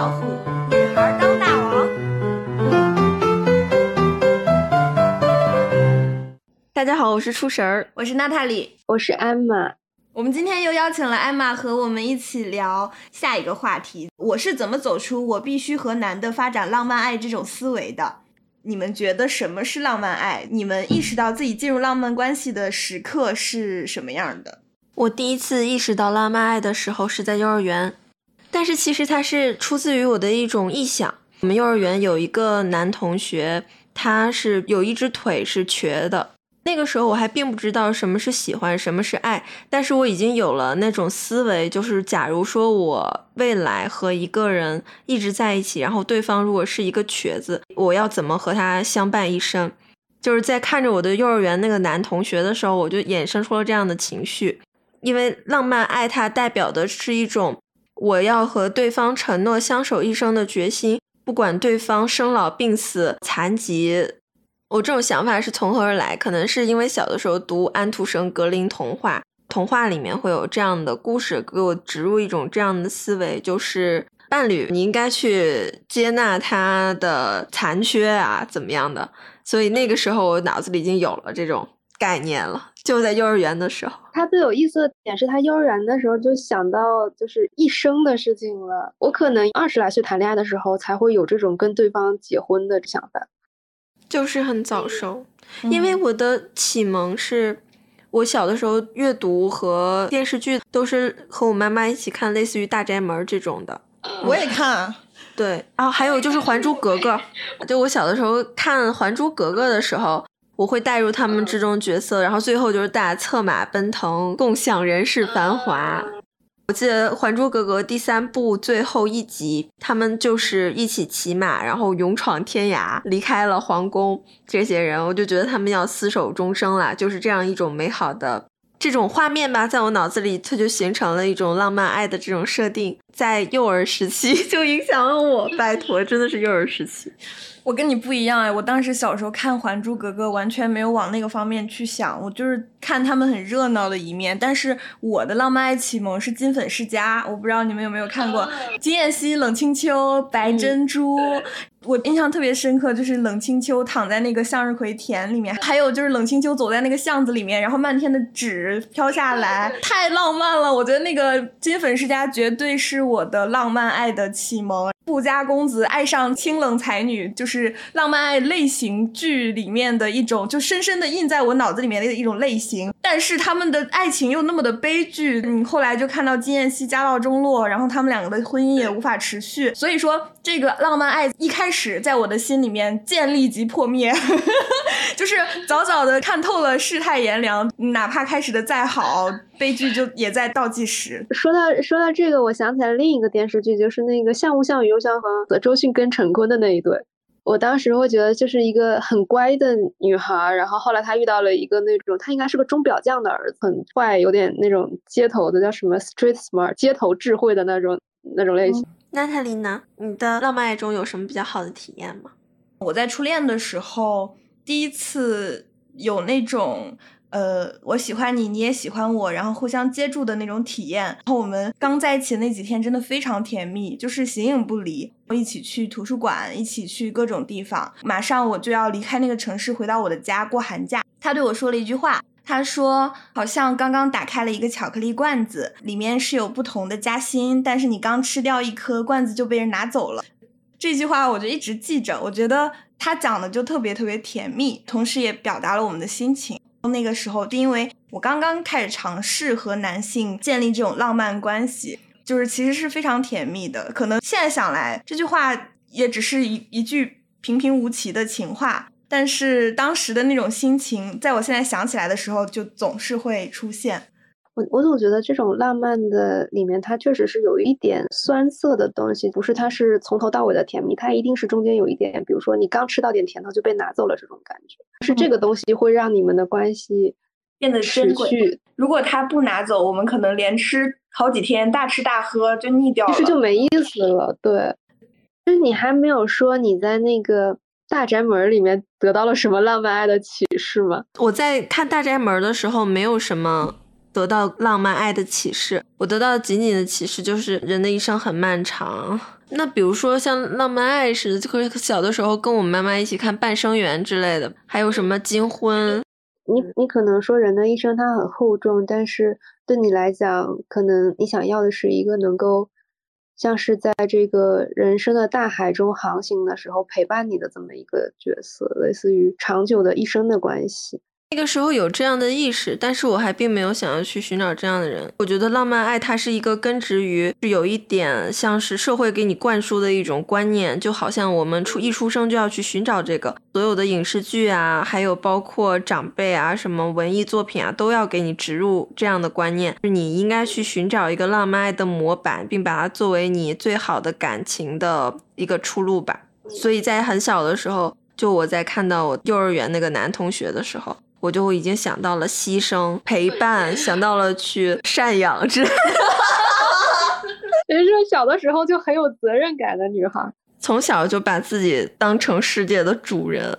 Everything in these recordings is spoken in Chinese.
老虎，女孩当大王。大家好，我是出神儿，我是娜塔莉，我是艾玛。我们今天又邀请了艾玛和我们一起聊下一个话题：我是怎么走出我必须和男的发展浪漫爱这种思维的？你们觉得什么是浪漫爱？你们意识到自己进入浪漫关系的时刻是什么样的？我第一次意识到浪漫爱的时候是在幼儿园，但是其实它是出自于我的一种臆想。我们幼儿园有一个男同学，他是有一只腿是瘸的。那个时候我还并不知道什么是喜欢，什么是爱，但是我已经有了那种思维，就是假如说我未来和一个人一直在一起，然后对方如果是一个瘸子，我要怎么和他相伴一生？就是在看着我的幼儿园那个男同学的时候，我就衍生出了这样的情绪。因为浪漫爱，它代表的是一种我要和对方承诺相守一生的决心，不管对方生老病死、残疾。我这种想法是从何而来？可能是因为小的时候读安徒生格林童话，童话里面会有这样的故事，给我植入一种这样的思维，就是伴侣你应该去接纳他的残缺啊，怎么样的？所以那个时候我脑子里已经有了这种。概念了，就在幼儿园的时候。他最有意思的点是他幼儿园的时候就想到就是一生的事情了。我可能二十来岁谈恋爱的时候才会有这种跟对方结婚的想法，就是很早熟。因为我的启蒙是我小的时候阅读和电视剧都是和我妈妈一起看，类似于《大宅门》这种的。我也看。对，然后还有就是《还珠格格》，就我小的时候看《还珠格格》的时候。我会带入他们之中角色，然后最后就是大家策马奔腾，共享人世繁华。我记得《还珠格格》第三部最后一集，他们就是一起骑马，然后勇闯天涯，离开了皇宫。这些人，我就觉得他们要厮守终生了，就是这样一种美好的这种画面吧，在我脑子里，它就形成了一种浪漫爱的这种设定，在幼儿时期 就影响了我。拜托，真的是幼儿时期。我跟你不一样哎，我当时小时候看《还珠格格》，完全没有往那个方面去想，我就是看他们很热闹的一面。但是我的浪漫爱启蒙是《金粉世家》，我不知道你们有没有看过金燕西、冷清秋、白珍珠。我印象特别深刻，就是冷清秋躺在那个向日葵田里面，还有就是冷清秋走在那个巷子里面，然后漫天的纸飘下来，太浪漫了。我觉得那个《金粉世家》绝对是我的浪漫爱的启蒙。富家公子爱上清冷才女，就是浪漫爱类型剧里面的一种，就深深的印在我脑子里面的一种类型。但是他们的爱情又那么的悲剧，你后来就看到金燕西家道中落，然后他们两个的婚姻也无法持续。所以说，这个浪漫爱一开始在我的心里面建立即破灭，就是早早的看透了世态炎凉，哪怕开始的再好，悲剧就也在倒计时。说到说到这个，我想起来另一个电视剧，就是那个《像雾像雨又像风》的周迅跟陈坤的那一对。我当时会觉得就是一个很乖的女孩，然后后来她遇到了一个那种，她应该是个钟表匠的儿子，很坏，有点那种街头的叫什么 street smart，街头智慧的那种那种类型。娜塔莉呢？你的浪漫爱中有什么比较好的体验吗？我在初恋的时候，第一次有那种。呃，我喜欢你，你也喜欢我，然后互相接住的那种体验。然后我们刚在一起的那几天真的非常甜蜜，就是形影不离，一起去图书馆，一起去各种地方。马上我就要离开那个城市，回到我的家过寒假。他对我说了一句话，他说：“好像刚刚打开了一个巧克力罐子，里面是有不同的夹心，但是你刚吃掉一颗，罐子就被人拿走了。”这句话我就一直记着，我觉得他讲的就特别特别甜蜜，同时也表达了我们的心情。那个时候，因为我刚刚开始尝试和男性建立这种浪漫关系，就是其实是非常甜蜜的。可能现在想来，这句话也只是一一句平平无奇的情话，但是当时的那种心情，在我现在想起来的时候，就总是会出现。我我总觉得这种浪漫的里面，它确实是有一点酸涩的东西，不是它是从头到尾的甜蜜，它一定是中间有一点，比如说你刚吃到点甜头就被拿走了这种感觉，是这个东西会让你们的关系变得珍贵。如果他不拿走，我们可能连吃好几天，大吃大喝就腻掉了，其实就没意思了。对，就是你还没有说你在那个大宅门里面得到了什么浪漫爱的启示吗？我在看大宅门的时候，没有什么。得到浪漫爱的启示。我得到的仅仅的启示就是人的一生很漫长。那比如说像浪漫爱似的，就是小的时候跟我妈妈一起看《半生缘》之类的，还有什么金婚。你你可能说人的一生它很厚重，但是对你来讲，可能你想要的是一个能够像是在这个人生的大海中航行的时候陪伴你的这么一个角色，类似于长久的一生的关系。那个时候有这样的意识，但是我还并没有想要去寻找这样的人。我觉得浪漫爱它是一个根植于，是有一点像是社会给你灌输的一种观念，就好像我们出一出生就要去寻找这个，所有的影视剧啊，还有包括长辈啊，什么文艺作品啊，都要给你植入这样的观念，你应该去寻找一个浪漫爱的模板，并把它作为你最好的感情的一个出路吧。所以在很小的时候，就我在看到我幼儿园那个男同学的时候。我就已经想到了牺牲、陪伴，想到了去赡养之类的。人是小的时候就很有责任感的女孩，从小就把自己当成世界的主人。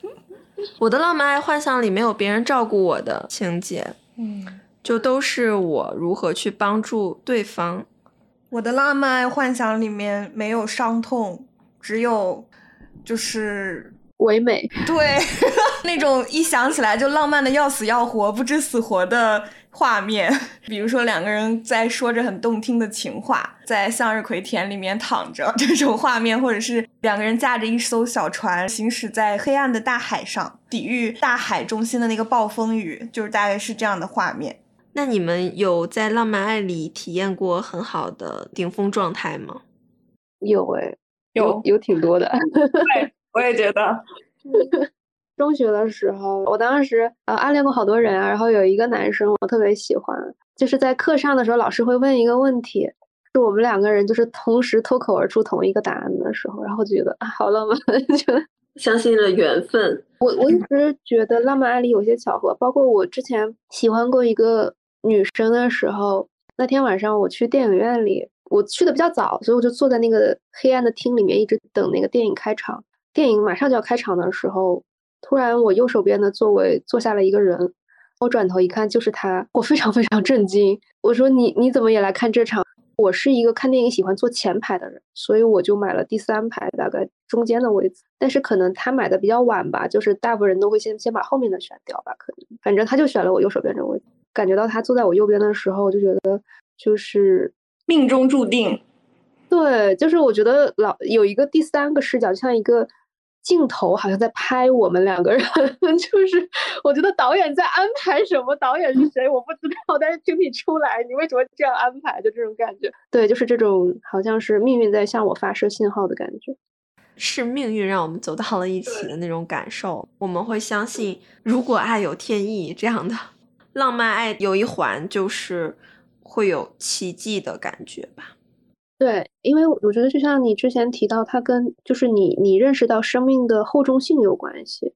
我的浪漫爱幻想里没有别人照顾我的情节，嗯，就都是我如何去帮助对方。我的浪漫爱幻想里面没有伤痛，只有就是。唯美，对，那种一想起来就浪漫的要死要活、不知死活的画面，比如说两个人在说着很动听的情话，在向日葵田里面躺着这种画面，或者是两个人驾着一艘小船行驶在黑暗的大海上，抵御大海中心的那个暴风雨，就是大概是这样的画面。那你们有在浪漫爱里体验过很好的顶峰状态吗？有诶，有有挺多的。对。我也觉得，中学的时候，我当时呃暗恋过好多人啊，然后有一个男生我特别喜欢，就是在课上的时候，老师会问一个问题，是我们两个人就是同时脱口而出同一个答案的时候，然后觉得啊好浪漫，觉得相信了缘分。我我一直觉得浪漫爱里有些巧合，包括我之前喜欢过一个女生的时候，那天晚上我去电影院里，我去的比较早，所以我就坐在那个黑暗的厅里面，一直等那个电影开场。电影马上就要开场的时候，突然我右手边的座位坐下了一个人，我转头一看就是他，我非常非常震惊。我说你你怎么也来看这场？我是一个看电影喜欢坐前排的人，所以我就买了第三排，大概中间的位置。但是可能他买的比较晚吧，就是大部分人都会先先把后面的选掉吧，可能反正他就选了我右手边这个位置。感觉到他坐在我右边的时候，我就觉得就是命中注定。对，就是我觉得老有一个第三个视角，就像一个。镜头好像在拍我们两个人，就是我觉得导演在安排什么，导演是谁我不知道，但是听你出来，你为什么这样安排？就这种感觉，对，就是这种好像是命运在向我发射信号的感觉，是命运让我们走到了一起的那种感受。我们会相信，如果爱有天意，这样的浪漫爱有一环就是会有奇迹的感觉吧。对，因为我觉得就像你之前提到，它跟就是你你认识到生命的厚重性有关系。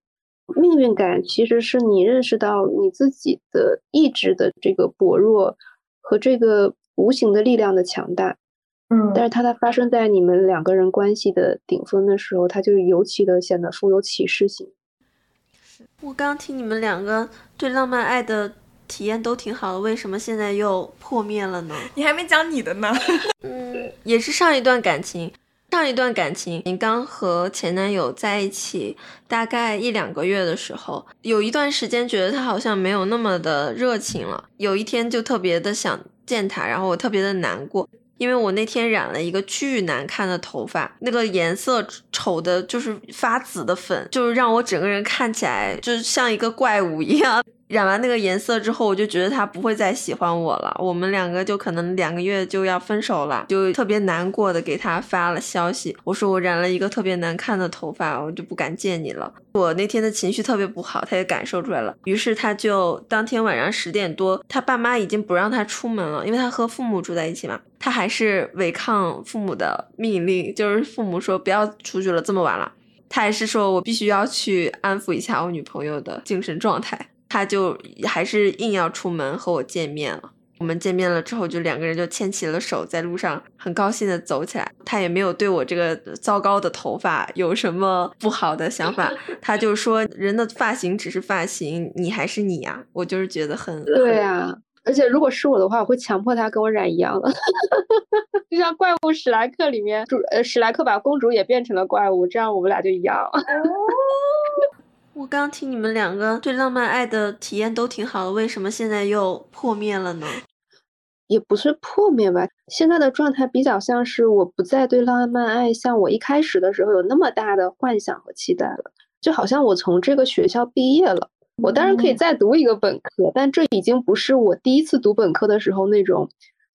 命运感其实是你认识到你自己的意志的这个薄弱和这个无形的力量的强大。嗯，但是它在发生在你们两个人关系的顶峰的时候，它就尤其的显得富有启示性。我刚听你们两个对浪漫爱的。体验都挺好的，为什么现在又破灭了呢？你还没讲你的呢。嗯，也是上一段感情，上一段感情，你刚和前男友在一起大概一两个月的时候，有一段时间觉得他好像没有那么的热情了。有一天就特别的想见他，然后我特别的难过，因为我那天染了一个巨难看的头发，那个颜色丑的就是发紫的粉，就是让我整个人看起来就是像一个怪物一样。染完那个颜色之后，我就觉得他不会再喜欢我了，我们两个就可能两个月就要分手了，就特别难过的给他发了消息，我说我染了一个特别难看的头发，我就不敢见你了。我那天的情绪特别不好，他也感受出来了，于是他就当天晚上十点多，他爸妈已经不让他出门了，因为他和父母住在一起嘛，他还是违抗父母的命令，就是父母说不要出去了，这么晚了，他还是说我必须要去安抚一下我女朋友的精神状态。他就还是硬要出门和我见面了。我们见面了之后，就两个人就牵起了手，在路上很高兴的走起来。他也没有对我这个糟糕的头发有什么不好的想法，他就说人的发型只是发型，你还是你呀。我就是觉得很对呀，而且如果是我的话，我会强迫他跟我染一样的，就像怪物史莱克里面主呃史莱克把公主也变成了怪物，这样我们俩就一样。我刚听你们两个对浪漫爱的体验都挺好的，为什么现在又破灭了呢？也不是破灭吧，现在的状态比较像是我不再对浪漫爱像我一开始的时候有那么大的幻想和期待了，就好像我从这个学校毕业了。我当然可以再读一个本科，但这已经不是我第一次读本科的时候那种，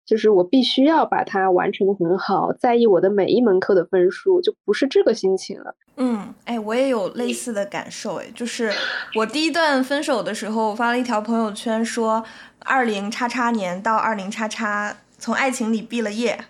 就是我必须要把它完成的很好，在意我的每一门课的分数，就不是这个心情了。嗯，哎，我也有类似的感受，哎，就是我第一段分手的时候，我发了一条朋友圈说，二零叉叉年到二零叉叉，从爱情里毕了业。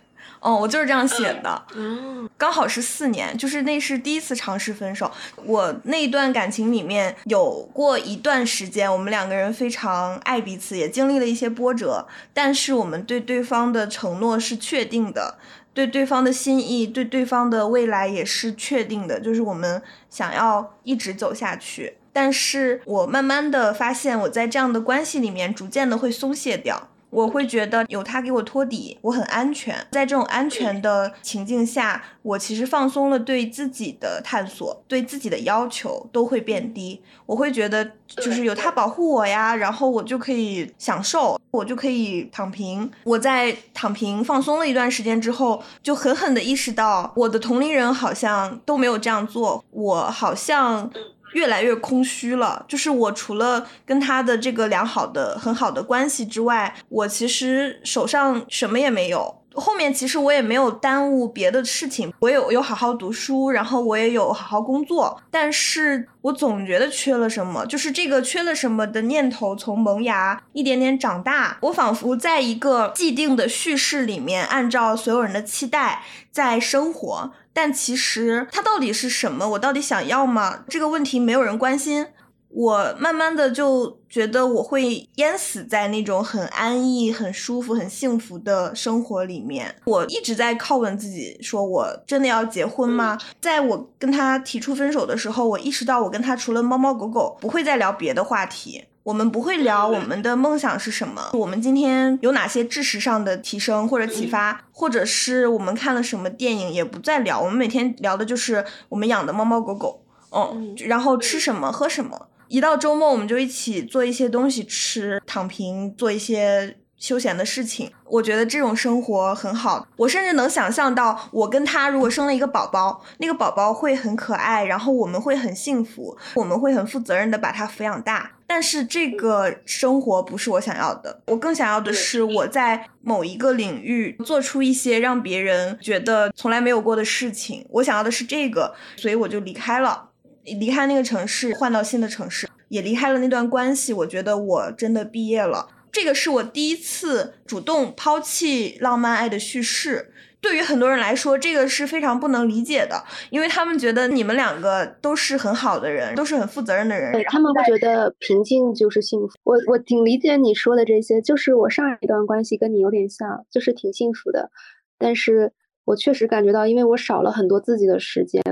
哦，我就是这样写的，嗯，刚好是四年，就是那是第一次尝试分手。我那一段感情里面有过一段时间，我们两个人非常爱彼此，也经历了一些波折，但是我们对对方的承诺是确定的，对对方的心意，对对方的未来也是确定的，就是我们想要一直走下去。但是我慢慢的发现，我在这样的关系里面，逐渐的会松懈掉。我会觉得有他给我托底，我很安全。在这种安全的情境下，我其实放松了对自己的探索，对自己的要求都会变低。我会觉得就是有他保护我呀，然后我就可以享受，我就可以躺平。我在躺平放松了一段时间之后，就狠狠地意识到我的同龄人好像都没有这样做，我好像。越来越空虚了，就是我除了跟他的这个良好的、很好的关系之外，我其实手上什么也没有。后面其实我也没有耽误别的事情，我有有好好读书，然后我也有好好工作，但是我总觉得缺了什么，就是这个缺了什么的念头从萌芽一点点长大，我仿佛在一个既定的叙事里面，按照所有人的期待在生活，但其实它到底是什么？我到底想要吗？这个问题没有人关心。我慢慢的就觉得我会淹死在那种很安逸、很舒服、很幸福的生活里面。我一直在拷问自己，说我真的要结婚吗？在我跟他提出分手的时候，我意识到我跟他除了猫猫狗狗，不会再聊别的话题。我们不会聊我们的梦想是什么，我们今天有哪些知识上的提升或者启发，或者是我们看了什么电影，也不再聊。我们每天聊的就是我们养的猫猫狗狗，嗯，然后吃什么，喝什么。一到周末，我们就一起做一些东西吃，躺平，做一些休闲的事情。我觉得这种生活很好。我甚至能想象到，我跟他如果生了一个宝宝，那个宝宝会很可爱，然后我们会很幸福，我们会很负责任的把他抚养大。但是这个生活不是我想要的，我更想要的是我在某一个领域做出一些让别人觉得从来没有过的事情。我想要的是这个，所以我就离开了。离开那个城市，换到新的城市，也离开了那段关系。我觉得我真的毕业了。这个是我第一次主动抛弃浪漫爱的叙事。对于很多人来说，这个是非常不能理解的，因为他们觉得你们两个都是很好的人，都是很负责任的人。对他们会觉得平静就是幸福。我我挺理解你说的这些，就是我上一段关系跟你有点像，就是挺幸福的。但是我确实感觉到，因为我少了很多自己的时间。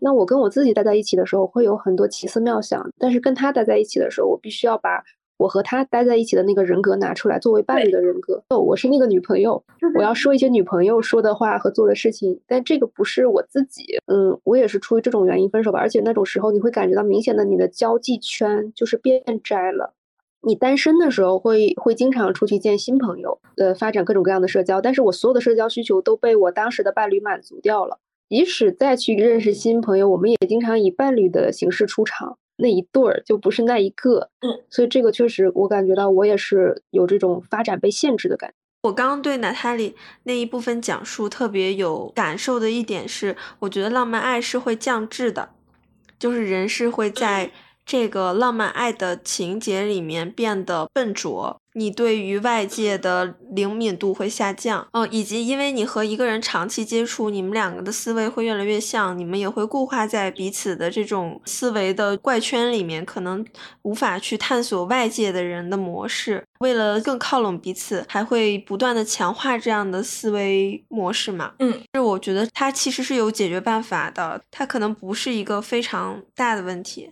那我跟我自己待在一起的时候，会有很多奇思妙想；但是跟他待在一起的时候，我必须要把我和他待在一起的那个人格拿出来，作为伴侣的人格。哦，我是那个女朋友，我要说一些女朋友说的话和做的事情。但这个不是我自己，嗯，我也是出于这种原因分手吧。而且那种时候，你会感觉到明显的你的交际圈就是变窄了。你单身的时候会会经常出去见新朋友，呃，发展各种各样的社交。但是我所有的社交需求都被我当时的伴侣满足掉了。即使再去认识新朋友，我们也经常以伴侣的形式出场，那一对儿就不是那一个。嗯，所以这个确实，我感觉到我也是有这种发展被限制的感觉。我刚刚对娜塔莉那一部分讲述特别有感受的一点是，我觉得浪漫爱是会降智的，就是人是会在这个浪漫爱的情节里面变得笨拙。你对于外界的灵敏度会下降，嗯，以及因为你和一个人长期接触，你们两个的思维会越来越像，你们也会固化在彼此的这种思维的怪圈里面，可能无法去探索外界的人的模式。为了更靠拢彼此，还会不断的强化这样的思维模式嘛？嗯，这我觉得它其实是有解决办法的，它可能不是一个非常大的问题。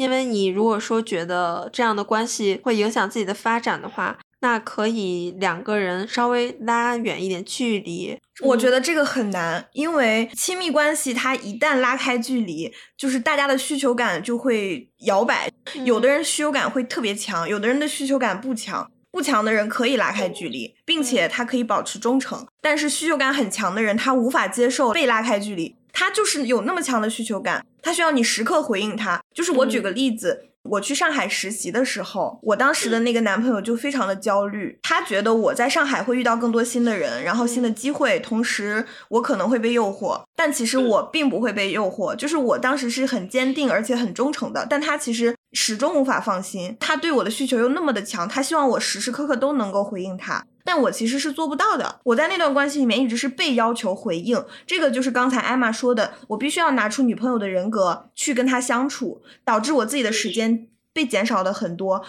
因为你如果说觉得这样的关系会影响自己的发展的话，那可以两个人稍微拉远一点距离。我觉得这个很难，因为亲密关系它一旦拉开距离，就是大家的需求感就会摇摆。有的人需求感会特别强，有的人的需求感不强。不强的人可以拉开距离，并且他可以保持忠诚，但是需求感很强的人，他无法接受被拉开距离。他就是有那么强的需求感，他需要你时刻回应他。就是我举个例子。我去上海实习的时候，我当时的那个男朋友就非常的焦虑，他觉得我在上海会遇到更多新的人，然后新的机会，同时我可能会被诱惑，但其实我并不会被诱惑，就是我当时是很坚定而且很忠诚的，但他其实始终无法放心，他对我的需求又那么的强，他希望我时时刻刻都能够回应他。但我其实是做不到的。我在那段关系里面一直是被要求回应，这个就是刚才艾玛说的，我必须要拿出女朋友的人格去跟他相处，导致我自己的时间被减少的很多。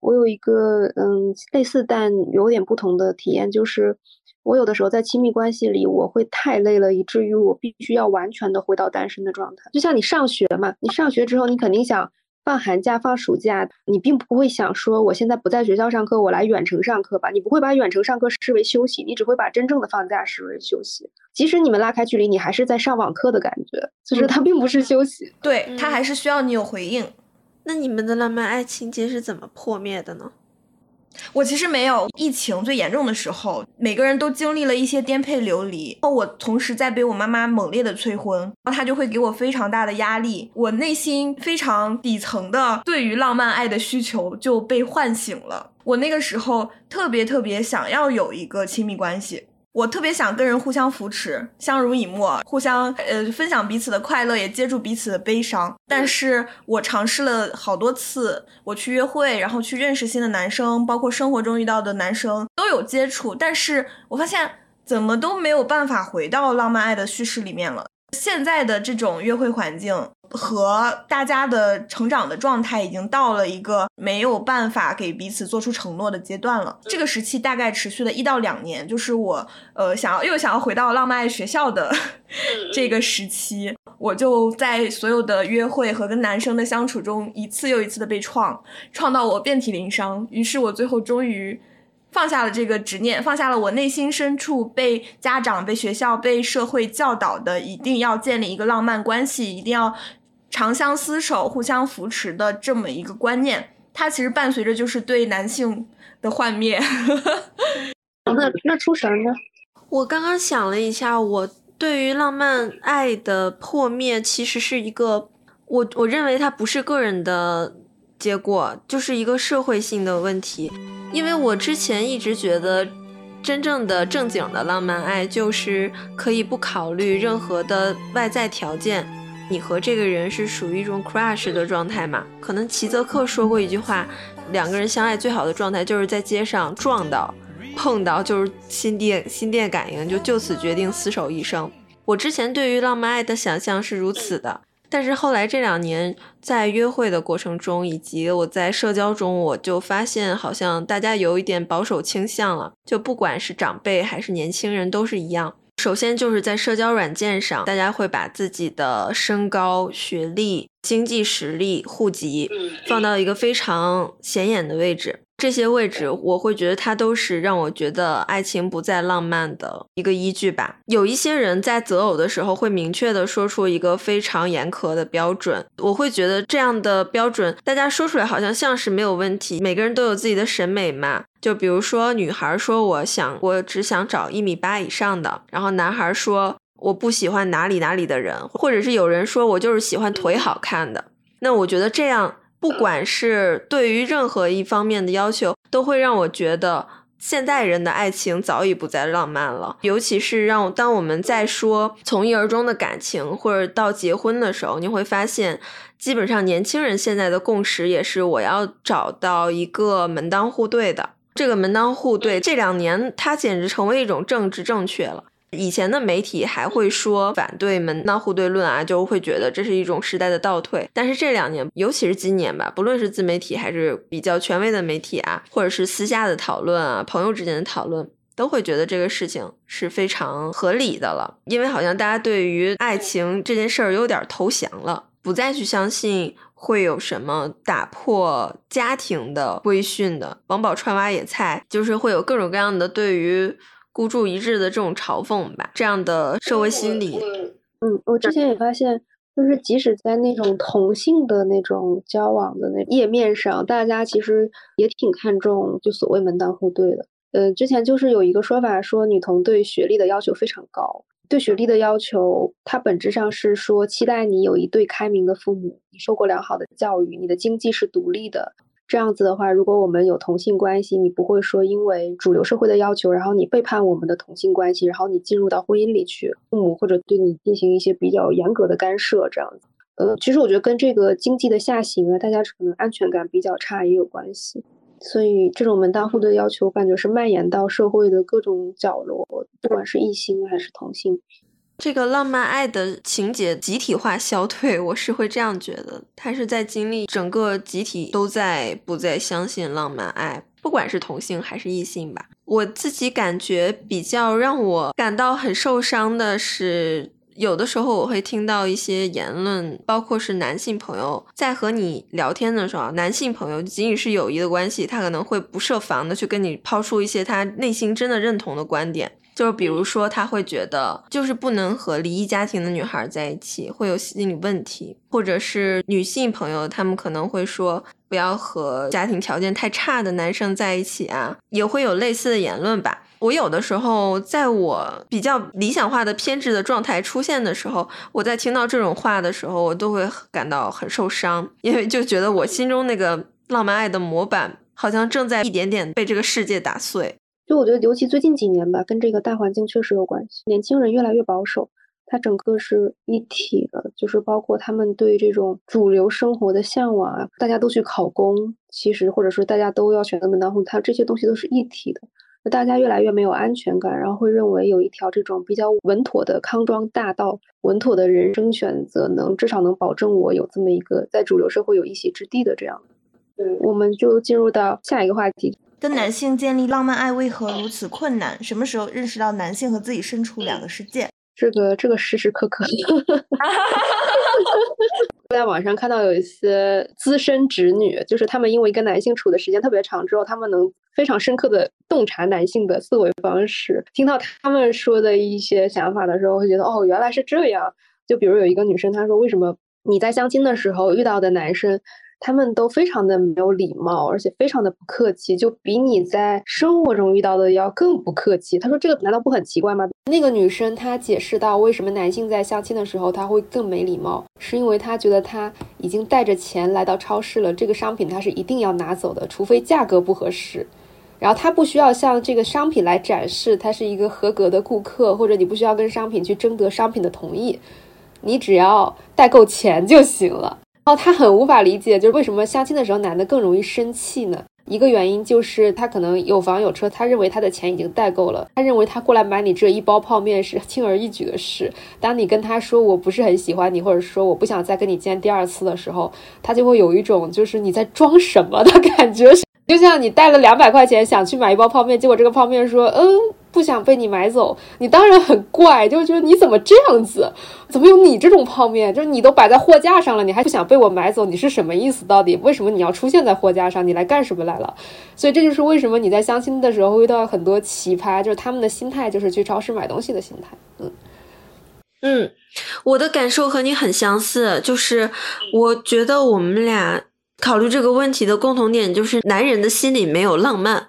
我有一个嗯类似但有点不同的体验，就是我有的时候在亲密关系里，我会太累了，以至于我必须要完全的回到单身的状态。就像你上学嘛，你上学之后，你肯定想。放寒假、放暑假，你并不会想说我现在不在学校上课，我来远程上课吧？你不会把远程上课视为休息，你只会把真正的放假视为休息。即使你们拉开距离，你还是在上网课的感觉，就是它并不是休息，对，它还是需要你有回应。那你们的浪漫爱情节是怎么破灭的呢？我其实没有疫情最严重的时候，每个人都经历了一些颠沛流离。然后我同时在被我妈妈猛烈的催婚，然后她就会给我非常大的压力，我内心非常底层的对于浪漫爱的需求就被唤醒了。我那个时候特别特别想要有一个亲密关系。我特别想跟人互相扶持，相濡以沫，互相呃分享彼此的快乐，也接住彼此的悲伤。但是我尝试了好多次，我去约会，然后去认识新的男生，包括生活中遇到的男生都有接触，但是我发现怎么都没有办法回到浪漫爱的叙事里面了。现在的这种约会环境。和大家的成长的状态已经到了一个没有办法给彼此做出承诺的阶段了。这个时期大概持续了一到两年，就是我呃想要又想要回到浪漫爱学校的 这个时期，我就在所有的约会和跟男生的相处中一次又一次的被创，创到我遍体鳞伤。于是我最后终于放下了这个执念，放下了我内心深处被家长、被学校、被社会教导的一定要建立一个浪漫关系，一定要。长相厮守、互相扶持的这么一个观念，它其实伴随着就是对男性的幻灭。那那出神呢？我刚刚想了一下，我对于浪漫爱的破灭，其实是一个我我认为它不是个人的结果，就是一个社会性的问题。因为我之前一直觉得，真正的正经的浪漫爱就是可以不考虑任何的外在条件。你和这个人是属于一种 crush 的状态嘛？可能齐泽克说过一句话：两个人相爱最好的状态就是在街上撞到、碰到，就是心电心电感应，就就此决定厮守一生。我之前对于浪漫爱的想象是如此的，但是后来这两年在约会的过程中，以及我在社交中，我就发现好像大家有一点保守倾向了，就不管是长辈还是年轻人都是一样。首先就是在社交软件上，大家会把自己的身高、学历、经济实力、户籍放到一个非常显眼的位置。这些位置，我会觉得它都是让我觉得爱情不再浪漫的一个依据吧。有一些人在择偶的时候会明确的说出一个非常严苛的标准，我会觉得这样的标准大家说出来好像像是没有问题。每个人都有自己的审美嘛，就比如说女孩说我想我只想找一米八以上的，然后男孩说我不喜欢哪里哪里的人，或者是有人说我就是喜欢腿好看的。那我觉得这样。不管是对于任何一方面的要求，都会让我觉得现代人的爱情早已不再浪漫了。尤其是让我当我们在说从一而终的感情，或者到结婚的时候，你会发现，基本上年轻人现在的共识也是我要找到一个门当户对的。这个门当户对这两年，它简直成为一种政治正确了。以前的媒体还会说反对门当户对论啊，就会觉得这是一种时代的倒退。但是这两年，尤其是今年吧，不论是自媒体还是比较权威的媒体啊，或者是私下的讨论啊，朋友之间的讨论，都会觉得这个事情是非常合理的了。因为好像大家对于爱情这件事儿有点投降了，不再去相信会有什么打破家庭的规训的？王宝钏挖野菜，就是会有各种各样的对于孤注一掷的这种嘲讽吧，这样的社会心理。嗯，我之前也发现，就是即使在那种同性的那种交往的那页面上，大家其实也挺看重就所谓门当户对的。呃，之前就是有一个说法说，女童对学历的要求非常高。对学历的要求，它本质上是说期待你有一对开明的父母，你受过良好的教育，你的经济是独立的。这样子的话，如果我们有同性关系，你不会说因为主流社会的要求，然后你背叛我们的同性关系，然后你进入到婚姻里去，父母或者对你进行一些比较严格的干涉，这样子。呃，其实我觉得跟这个经济的下行啊，大家可能安全感比较差也有关系。所以，这种门当户对的要求，感觉是蔓延到社会的各种角落，不管是异性还是同性。这个浪漫爱的情节集体化消退，我是会这样觉得，他是在经历整个集体都在不再相信浪漫爱，不管是同性还是异性吧。我自己感觉比较让我感到很受伤的是。有的时候我会听到一些言论，包括是男性朋友在和你聊天的时候，男性朋友仅仅是友谊的关系，他可能会不设防的去跟你抛出一些他内心真的认同的观点，就比如说他会觉得就是不能和离异家庭的女孩在一起，会有心理问题，或者是女性朋友他们可能会说不要和家庭条件太差的男生在一起啊，也会有类似的言论吧。我有的时候，在我比较理想化的偏执的状态出现的时候，我在听到这种话的时候，我都会感到很受伤，因为就觉得我心中那个浪漫爱的模板，好像正在一点点被这个世界打碎。就我觉得，尤其最近几年吧，跟这个大环境确实有关系。年轻人越来越保守，它整个是一体的，就是包括他们对这种主流生活的向往啊，大家都去考公，其实或者说大家都要选择门当户，它这些东西都是一体的。大家越来越没有安全感，然后会认为有一条这种比较稳妥的康庄大道、稳妥的人生选择，能至少能保证我有这么一个在主流社会有一席之地的这样。嗯，我们就进入到下一个话题：跟男性建立浪漫爱为何如此困难？什么时候认识到男性和自己身处两个世界？这个这个时时刻刻。在网上看到有一些资深直女，就是他们因为跟男性处的时间特别长之后，他们能非常深刻的洞察男性的思维方式。听到他们说的一些想法的时候，会觉得哦，原来是这样。就比如有一个女生，她说：“为什么你在相亲的时候遇到的男生？”他们都非常的没有礼貌，而且非常的不客气，就比你在生活中遇到的要更不客气。他说：“这个难道不很奇怪吗？”那个女生她解释到，为什么男性在相亲的时候他会更没礼貌，是因为他觉得他已经带着钱来到超市了，这个商品他是一定要拿走的，除非价格不合适。然后他不需要向这个商品来展示他是一个合格的顾客，或者你不需要跟商品去征得商品的同意，你只要带够钱就行了。然后他很无法理解，就是为什么相亲的时候男的更容易生气呢？一个原因就是他可能有房有车，他认为他的钱已经带够了，他认为他过来买你这一包泡面是轻而易举的事。当你跟他说我不是很喜欢你，或者说我不想再跟你见第二次的时候，他就会有一种就是你在装什么的感觉。就像你带了两百块钱想去买一包泡面，结果这个泡面说嗯不想被你买走，你当然很怪，就觉得你怎么这样子，怎么有你这种泡面？就是你都摆在货架上了，你还不想被我买走，你是什么意思？到底为什么你要出现在货架上？你来干什么来了？所以这就是为什么你在相亲的时候遇到很多奇葩，就是他们的心态就是去超市买东西的心态。嗯嗯，我的感受和你很相似，就是我觉得我们俩。考虑这个问题的共同点就是，男人的心里没有浪漫，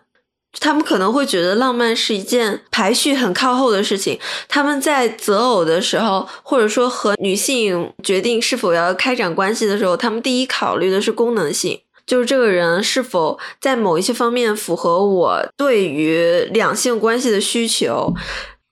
他们可能会觉得浪漫是一件排序很靠后的事情。他们在择偶的时候，或者说和女性决定是否要开展关系的时候，他们第一考虑的是功能性，就是这个人是否在某一些方面符合我对于两性关系的需求。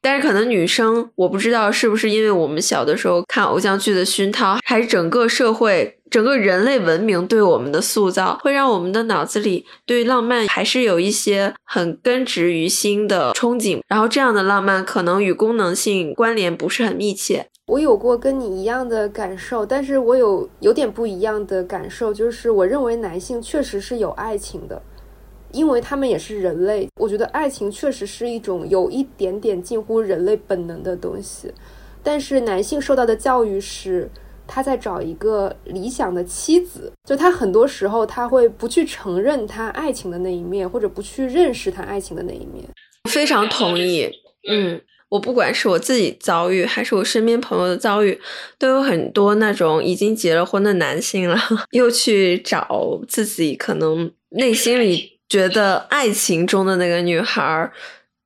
但是可能女生，我不知道是不是因为我们小的时候看偶像剧的熏陶，还是整个社会、整个人类文明对我们的塑造，会让我们的脑子里对浪漫还是有一些很根植于心的憧憬。然后这样的浪漫可能与功能性关联不是很密切。我有过跟你一样的感受，但是我有有点不一样的感受，就是我认为男性确实是有爱情的。因为他们也是人类，我觉得爱情确实是一种有一点点近乎人类本能的东西。但是男性受到的教育是，他在找一个理想的妻子，就他很多时候他会不去承认他爱情的那一面，或者不去认识他爱情的那一面。非常同意，嗯。我不管是我自己遭遇，还是我身边朋友的遭遇，都有很多那种已经结了婚的男性了，又去找自己可能内心里觉得爱情中的那个女孩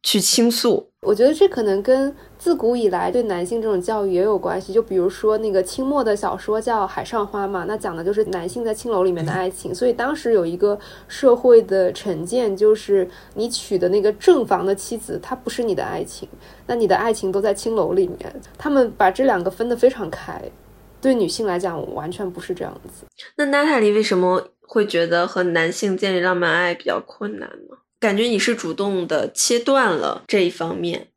去倾诉。我觉得这可能跟自古以来对男性这种教育也有关系。就比如说那个清末的小说叫《海上花》嘛，那讲的就是男性在青楼里面的爱情。所以当时有一个社会的成见，就是你娶的那个正房的妻子，她不是你的爱情，那你的爱情都在青楼里面。他们把这两个分得非常开。对女性来讲，完全不是这样子。那娜塔莉为什么会觉得和男性建立浪漫爱比较困难呢？感觉你是主动的切断了这一方面。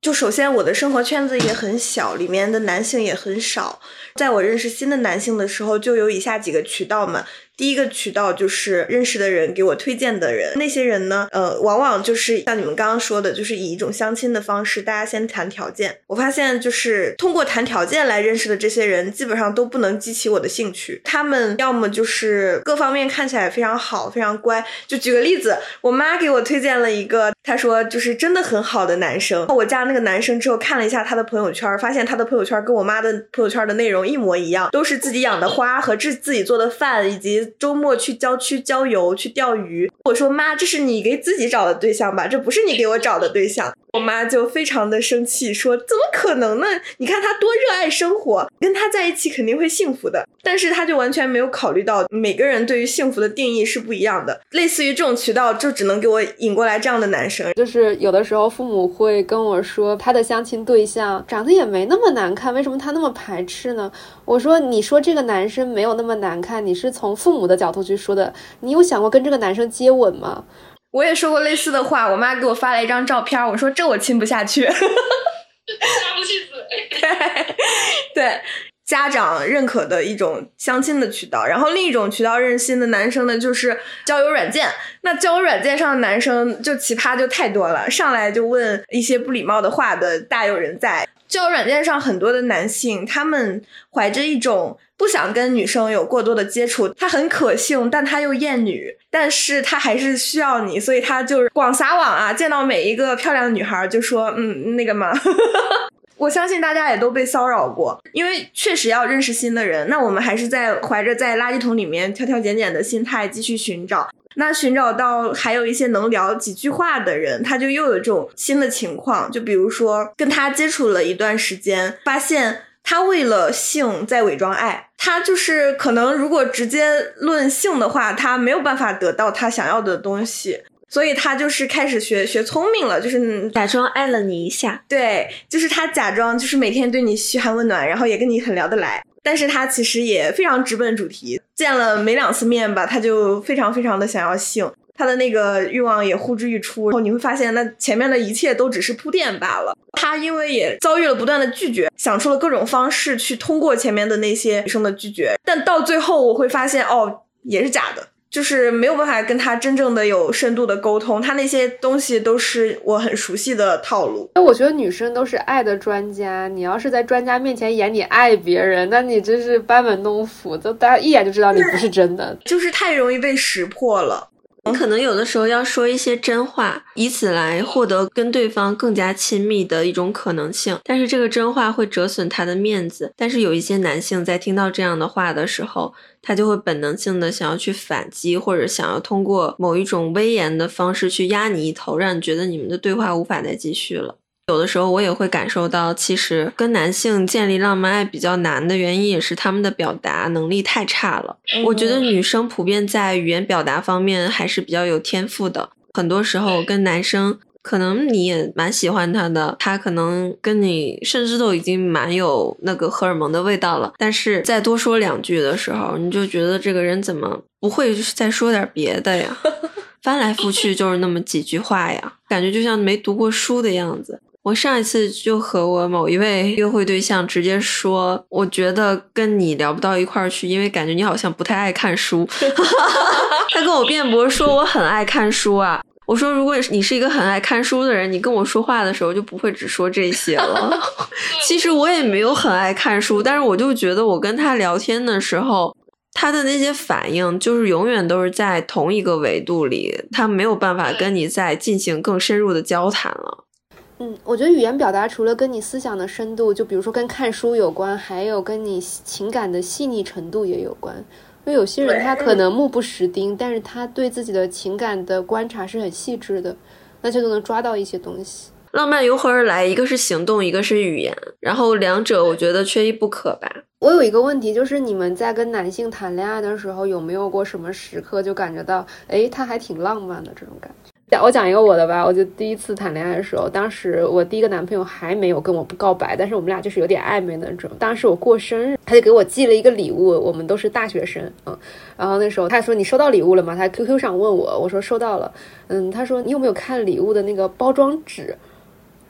就首先我的生活圈子也很小，里面的男性也很少。在我认识新的男性的时候，就有以下几个渠道嘛。第一个渠道就是认识的人给我推荐的人，那些人呢，呃，往往就是像你们刚刚说的，就是以一种相亲的方式，大家先谈条件。我发现就是通过谈条件来认识的这些人，基本上都不能激起我的兴趣。他们要么就是各方面看起来非常好，非常乖。就举个例子，我妈给我推荐了一个，她说就是真的很好的男生。我加那个男生之后，看了一下他的朋友圈，发现他的朋友圈跟我妈的朋友圈的内容一模一样，都是自己养的花和自自己做的饭，以及。周末去郊区郊游去钓鱼，我说妈，这是你给自己找的对象吧？这不是你给我找的对象。我妈就非常的生气，说怎么可能呢？你看他多热爱生活，跟他在一起肯定会幸福的。但是他就完全没有考虑到每个人对于幸福的定义是不一样的。类似于这种渠道，就只能给我引过来这样的男生。就是有的时候父母会跟我说，他的相亲对象长得也没那么难看，为什么他那么排斥呢？我说，你说这个男生没有那么难看，你是从父母的角度去说的，你有想过跟这个男生接吻吗？我也说过类似的话，我妈给我发了一张照片，我说这我亲不下去，哈，哈，哈下不去嘴。对，家长认可的一种相亲的渠道，然后另一种渠道认新的男生呢，就是交友软件。那交友软件上的男生就奇葩就太多了，上来就问一些不礼貌的话的大有人在。交友软件上很多的男性，他们怀着一种。不想跟女生有过多的接触，他很可性，但他又厌女，但是他还是需要你，所以他就是广撒网啊，见到每一个漂亮的女孩就说，嗯，那个嘛。我相信大家也都被骚扰过，因为确实要认识新的人，那我们还是在怀着在垃圾桶里面挑挑拣拣的心态继续寻找。那寻找到还有一些能聊几句话的人，他就又有这种新的情况，就比如说跟他接触了一段时间，发现。他为了性在伪装爱，他就是可能如果直接论性的话，他没有办法得到他想要的东西，所以他就是开始学学聪明了，就是假装爱了你一下。对，就是他假装就是每天对你嘘寒问暖，然后也跟你很聊得来，但是他其实也非常直奔主题，见了没两次面吧，他就非常非常的想要性。他的那个欲望也呼之欲出，然后你会发现，那前面的一切都只是铺垫罢了。他因为也遭遇了不断的拒绝，想出了各种方式去通过前面的那些女生的拒绝，但到最后我会发现，哦，也是假的，就是没有办法跟他真正的有深度的沟通。他那些东西都是我很熟悉的套路。那我觉得女生都是爱的专家，你要是在专家面前演你爱别人，那你真是班门弄斧，都大家一眼就知道你不是真的，就是太容易被识破了。你可能有的时候要说一些真话，以此来获得跟对方更加亲密的一种可能性。但是这个真话会折损他的面子。但是有一些男性在听到这样的话的时候，他就会本能性的想要去反击，或者想要通过某一种威严的方式去压你一头，让你觉得你们的对话无法再继续了。有的时候我也会感受到，其实跟男性建立浪漫爱比较难的原因，也是他们的表达能力太差了。我觉得女生普遍在语言表达方面还是比较有天赋的。很多时候跟男生，可能你也蛮喜欢他的，他可能跟你甚至都已经蛮有那个荷尔蒙的味道了。但是再多说两句的时候，你就觉得这个人怎么不会再说点别的呀？翻来覆去就是那么几句话呀，感觉就像没读过书的样子。我上一次就和我某一位约会对象直接说，我觉得跟你聊不到一块儿去，因为感觉你好像不太爱看书。他跟我辩驳说我很爱看书啊，我说，如果你是一个很爱看书的人，你跟我说话的时候就不会只说这些了。其实我也没有很爱看书，但是我就觉得我跟他聊天的时候，他的那些反应就是永远都是在同一个维度里，他没有办法跟你再进行更深入的交谈了。嗯，我觉得语言表达除了跟你思想的深度，就比如说跟看书有关，还有跟你情感的细腻程度也有关。因为有些人他可能目不识丁，但是他对自己的情感的观察是很细致的，那就能抓到一些东西。浪漫由何而来？一个是行动，一个是语言，然后两者我觉得缺一不可吧。我有一个问题，就是你们在跟男性谈恋爱的时候，有没有过什么时刻就感觉到，哎，他还挺浪漫的这种感觉？我讲一个我的吧，我就第一次谈恋爱的时候，当时我第一个男朋友还没有跟我告白，但是我们俩就是有点暧昧那种。当时我过生日，他就给我寄了一个礼物，我们都是大学生，嗯，然后那时候他说你收到礼物了吗？他 QQ 上问我，我说收到了，嗯，他说你有没有看礼物的那个包装纸？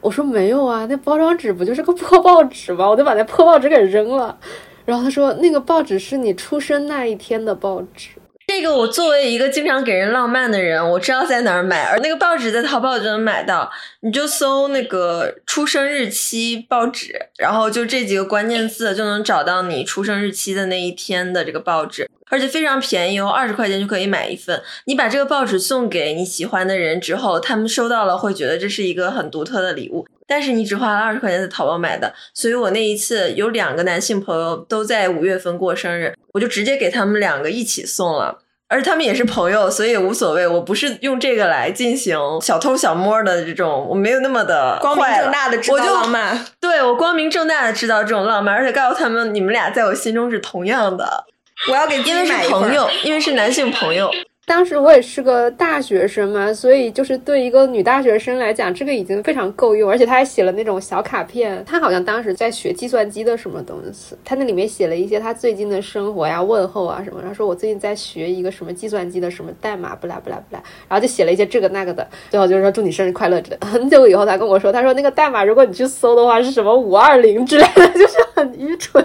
我说没有啊，那包装纸不就是个破报纸吗？我就把那破报纸给扔了。然后他说那个报纸是你出生那一天的报纸。这个我作为一个经常给人浪漫的人，我知道在哪儿买，而那个报纸在淘宝就能买到，你就搜那个出生日期报纸，然后就这几个关键字就能找到你出生日期的那一天的这个报纸，而且非常便宜哦，二十块钱就可以买一份。你把这个报纸送给你喜欢的人之后，他们收到了会觉得这是一个很独特的礼物，但是你只花了二十块钱在淘宝买的，所以我那一次有两个男性朋友都在五月份过生日，我就直接给他们两个一起送了。而他们也是朋友，所以也无所谓。我不是用这个来进行小偷小摸的这种，我没有那么的光明正大的制造浪漫。对我光明正大的制造这种浪漫，而且告诉他们，你们俩在我心中是同样的。我要给因为是朋友，因为是男性朋友。当时我也是个大学生嘛，所以就是对一个女大学生来讲，这个已经非常够用。而且他还写了那种小卡片，他好像当时在学计算机的什么东西，他那里面写了一些他最近的生活呀、问候啊什么。他说我最近在学一个什么计算机的什么代码，不啦不啦不啦，然后就写了一些这个那个的，最后就是说祝你生日快乐之类。很久以后他跟我说，他说那个代码如果你去搜的话是什么五二零之类的，就是很愚蠢。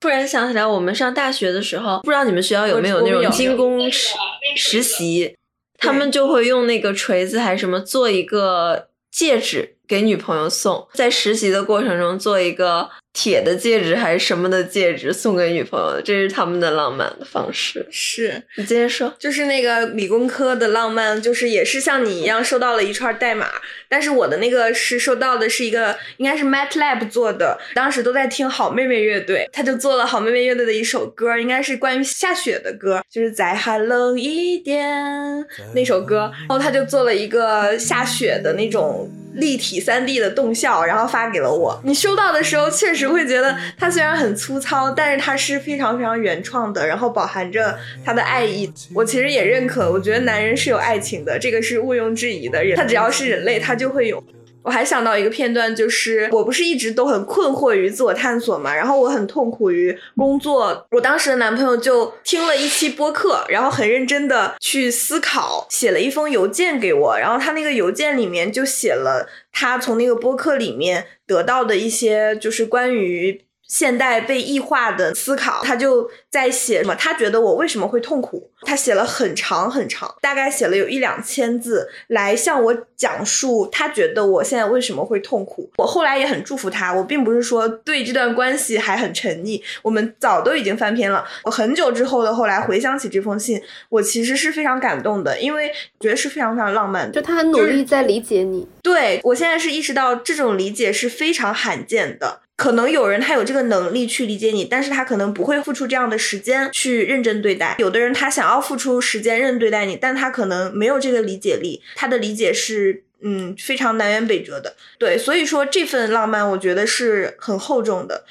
突然想起来，我们上大学的时候，不知道你们学校有没有那种精工实实习，他们就会用那个锤子还是什么做一个戒指给女朋友送，在实习的过程中做一个。铁的戒指还是什么的戒指送给女朋友，这是他们的浪漫的方式。是你接着说，就是那个理工科的浪漫，就是也是像你一样收到了一串代码，但是我的那个是收到的是一个应该是 MATLAB 做的，当时都在听好妹妹乐队，他就做了好妹妹乐队的一首歌，应该是关于下雪的歌，就是再寒冷一点那首歌，然后他就做了一个下雪的那种立体三 D 的动效，然后发给了我。你收到的时候确实。会觉得它虽然很粗糙，但是它是非常非常原创的，然后饱含着他的爱意。我其实也认可，我觉得男人是有爱情的，这个是毋庸置疑的。人他只要是人类，他就会有。我还想到一个片段，就是我不是一直都很困惑于自我探索嘛，然后我很痛苦于工作。我当时的男朋友就听了一期播客，然后很认真的去思考，写了一封邮件给我，然后他那个邮件里面就写了他从那个播客里面得到的一些，就是关于。现代被异化的思考，他就在写什么？他觉得我为什么会痛苦？他写了很长很长，大概写了有一两千字，来向我讲述他觉得我现在为什么会痛苦。我后来也很祝福他，我并不是说对这段关系还很沉溺，我们早都已经翻篇了。我很久之后的后来回想起这封信，我其实是非常感动的，因为觉得是非常非常浪漫，就他很努力在理解你。对我现在是意识到这种理解是非常罕见的。可能有人他有这个能力去理解你，但是他可能不会付出这样的时间去认真对待。有的人他想要付出时间认真对待你，但他可能没有这个理解力，他的理解是嗯非常南辕北辙的。对，所以说这份浪漫我觉得是很厚重的。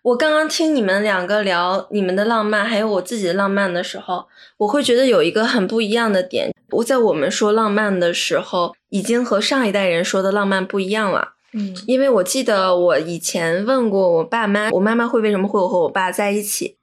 我刚刚听你们两个聊你们的浪漫，还有我自己的浪漫的时候，我会觉得有一个很不一样的点。我在我们说浪漫的时候，已经和上一代人说的浪漫不一样了。嗯，因为我记得我以前问过我爸妈，我妈妈会为什么会和我爸在一起？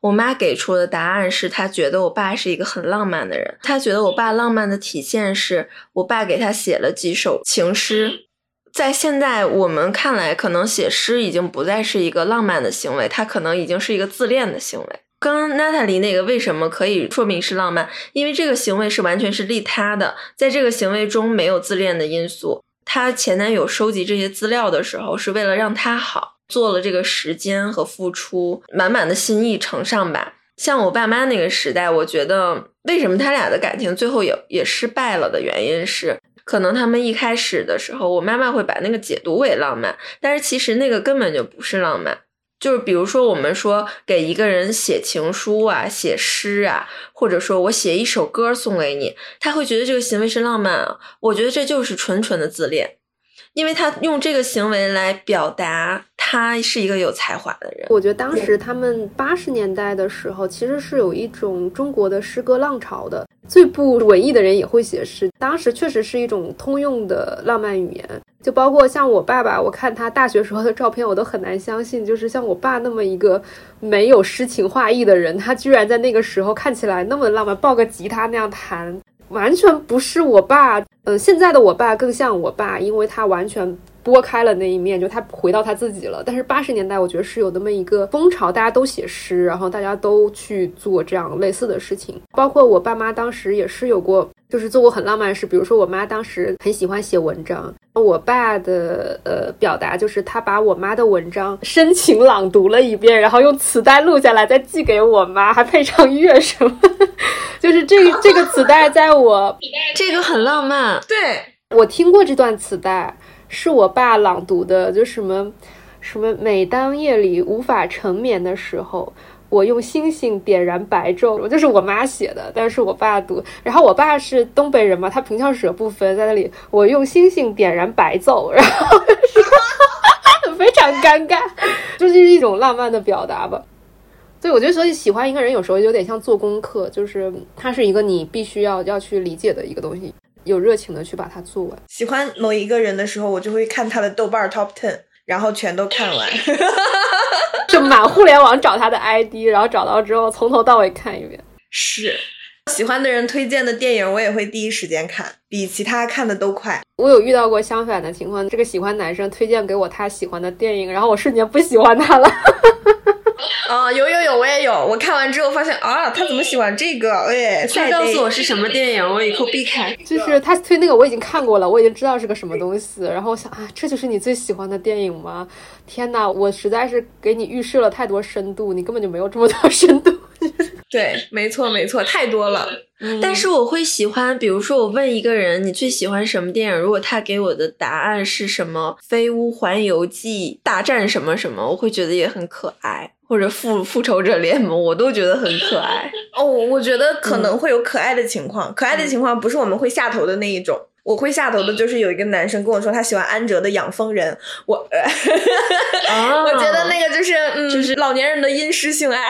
我妈给出的答案是她觉得我爸是一个很浪漫的人，她觉得我爸浪漫的体现是我爸给他写了几首情诗。在现在我们看来，可能写诗已经不再是一个浪漫的行为，它可能已经是一个自恋的行为。刚刚娜塔莉那个为什么可以说明是浪漫？因为这个行为是完全是利他的，在这个行为中没有自恋的因素。她前男友收集这些资料的时候，是为了让她好，做了这个时间和付出，满满的心意呈上吧。像我爸妈那个时代，我觉得为什么他俩的感情最后也也失败了的原因是，可能他们一开始的时候，我妈妈会把那个解读为浪漫，但是其实那个根本就不是浪漫。就是比如说，我们说给一个人写情书啊、写诗啊，或者说我写一首歌送给你，他会觉得这个行为是浪漫啊。我觉得这就是纯纯的自恋。因为他用这个行为来表达他是一个有才华的人。我觉得当时他们八十年代的时候，其实是有一种中国的诗歌浪潮的，最不文艺的人也会写诗。当时确实是一种通用的浪漫语言，就包括像我爸爸，我看他大学时候的照片，我都很难相信，就是像我爸那么一个没有诗情画意的人，他居然在那个时候看起来那么浪漫，抱个吉他那样弹。完全不是我爸，嗯，现在的我爸更像我爸，因为他完全拨开了那一面，就他回到他自己了。但是八十年代，我觉得是有那么一个风潮，大家都写诗，然后大家都去做这样类似的事情。包括我爸妈当时也是有过，就是做过很浪漫的事。比如说，我妈当时很喜欢写文章，我爸的呃表达就是他把我妈的文章深情朗读了一遍，然后用磁带录下来，再寄给我妈，还配上乐什么。就是这个这个磁带，在我 这个很浪漫。对我听过这段磁带，是我爸朗读的，就什么什么，每当夜里无法成眠的时候，我用星星点燃白昼。就是我妈写的，但是我爸读。然后我爸是东北人嘛，他平翘舌不分，在那里我用星星点燃白昼，然后 非常尴尬，就是一种浪漫的表达吧。对，我觉得所以喜欢一个人有时候有点像做功课，就是他是一个你必须要要去理解的一个东西，有热情的去把它做完。喜欢某一个人的时候，我就会看他的豆瓣 Top Ten，然后全都看完，就满互联网找他的 ID，然后找到之后从头到尾看一遍。是，喜欢的人推荐的电影，我也会第一时间看，比其他看的都快。我有遇到过相反的情况，这个喜欢男生推荐给我他喜欢的电影，然后我瞬间不喜欢他了。啊，有有有，我也有。我看完之后发现啊，他怎么喜欢这个？哎，再告诉我是什么电影，我以后避开。就是他推那个，我已经看过了，我已经知道是个什么东西。然后我想啊，这就是你最喜欢的电影吗？天哪，我实在是给你预设了太多深度，你根本就没有这么多深度。对，没错没错，太多了。但是我会喜欢，比如说我问一个人你最喜欢什么电影，如果他给我的答案是什么《飞屋环游记》大战什么什么，我会觉得也很可爱。或者复复仇者联盟，我都觉得很可爱。哦，我觉得可能会有可爱的情况，可爱的情况不是我们会下头的那一种。我会下头的就是有一个男生跟我说他喜欢安哲的《养蜂人》，我，我觉得那个就是嗯，就是老年人的阴湿性爱。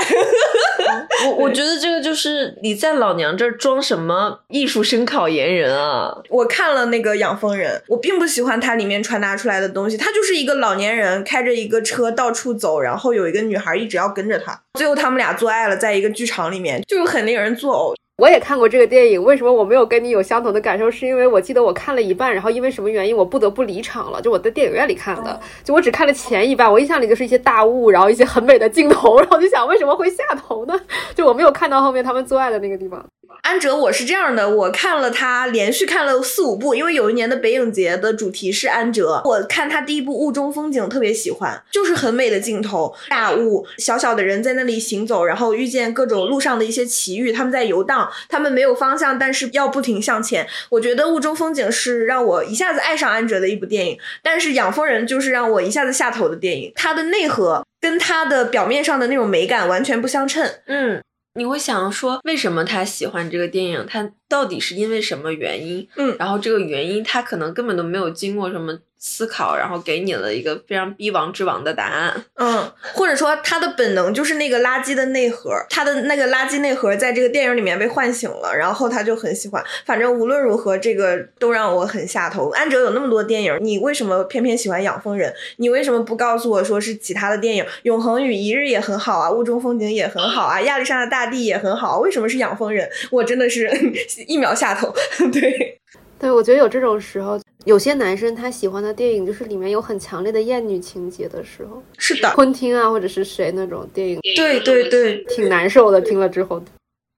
我我 觉得这个就是你在老娘这儿装什么艺术生考研人啊！我看了那个《养蜂人》，我并不喜欢它里面传达出来的东西，他就是一个老年人开着一个车到处走，然后有一个女孩一直要跟着他，最后他们俩做爱了，在一个剧场里面，就是很令人作呕。我也看过这个电影，为什么我没有跟你有相同的感受？是因为我记得我看了一半，然后因为什么原因我不得不离场了，就我在电影院里看的，就我只看了前一半，我印象里就是一些大雾，然后一些很美的镜头，然后就想为什么会下头呢？就我没有看到后面他们做爱的那个地方。安哲，我是这样的，我看了他连续看了四五部，因为有一年的北影节的主题是安哲。我看他第一部《雾中风景》特别喜欢，就是很美的镜头，大雾，小小的人在那里行走，然后遇见各种路上的一些奇遇，他们在游荡，他们没有方向，但是要不停向前。我觉得《雾中风景》是让我一下子爱上安哲的一部电影，但是《养蜂人》就是让我一下子下头的电影，它的内核跟它的表面上的那种美感完全不相称。嗯。你会想说，为什么他喜欢这个电影？他到底是因为什么原因？嗯，然后这个原因他可能根本都没有经过什么。思考，然后给你了一个非常逼王之王的答案。嗯，或者说他的本能就是那个垃圾的内核，他的那个垃圾内核在这个电影里面被唤醒了，然后他就很喜欢。反正无论如何，这个都让我很下头。安哲有那么多电影，你为什么偏偏喜欢养蜂人？你为什么不告诉我说是其他的电影？永恒与一日也很好啊，雾中风景也很好啊，亚历山大大帝也很好，为什么是养蜂人？我真的是 一秒下头。对。对，我觉得有这种时候，有些男生他喜欢的电影就是里面有很强烈的厌女情节的时候，是的，昆汀啊或者是谁那种电影，对对对，挺难受的。听了之后，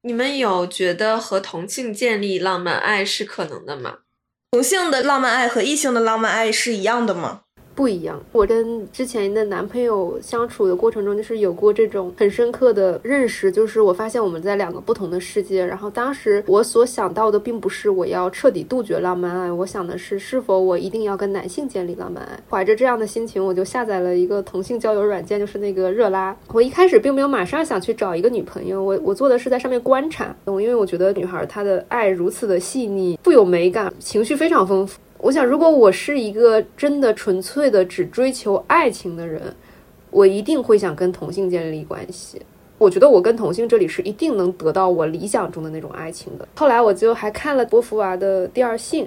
你们有觉得和同性建立浪漫爱是可能的吗？同性的浪漫爱和异性的浪漫爱是一样的吗？不一样。我跟之前的男朋友相处的过程中，就是有过这种很深刻的认识，就是我发现我们在两个不同的世界。然后当时我所想到的，并不是我要彻底杜绝浪漫爱，我想的是是否我一定要跟男性建立浪漫爱。怀着这样的心情，我就下载了一个同性交友软件，就是那个热拉。我一开始并没有马上想去找一个女朋友，我我做的是在上面观察，因为我觉得女孩她的爱如此的细腻，富有美感，情绪非常丰富。我想，如果我是一个真的纯粹的只追求爱情的人，我一定会想跟同性建立关系。我觉得我跟同性这里是一定能得到我理想中的那种爱情的。后来我就还看了波伏娃的《第二性》，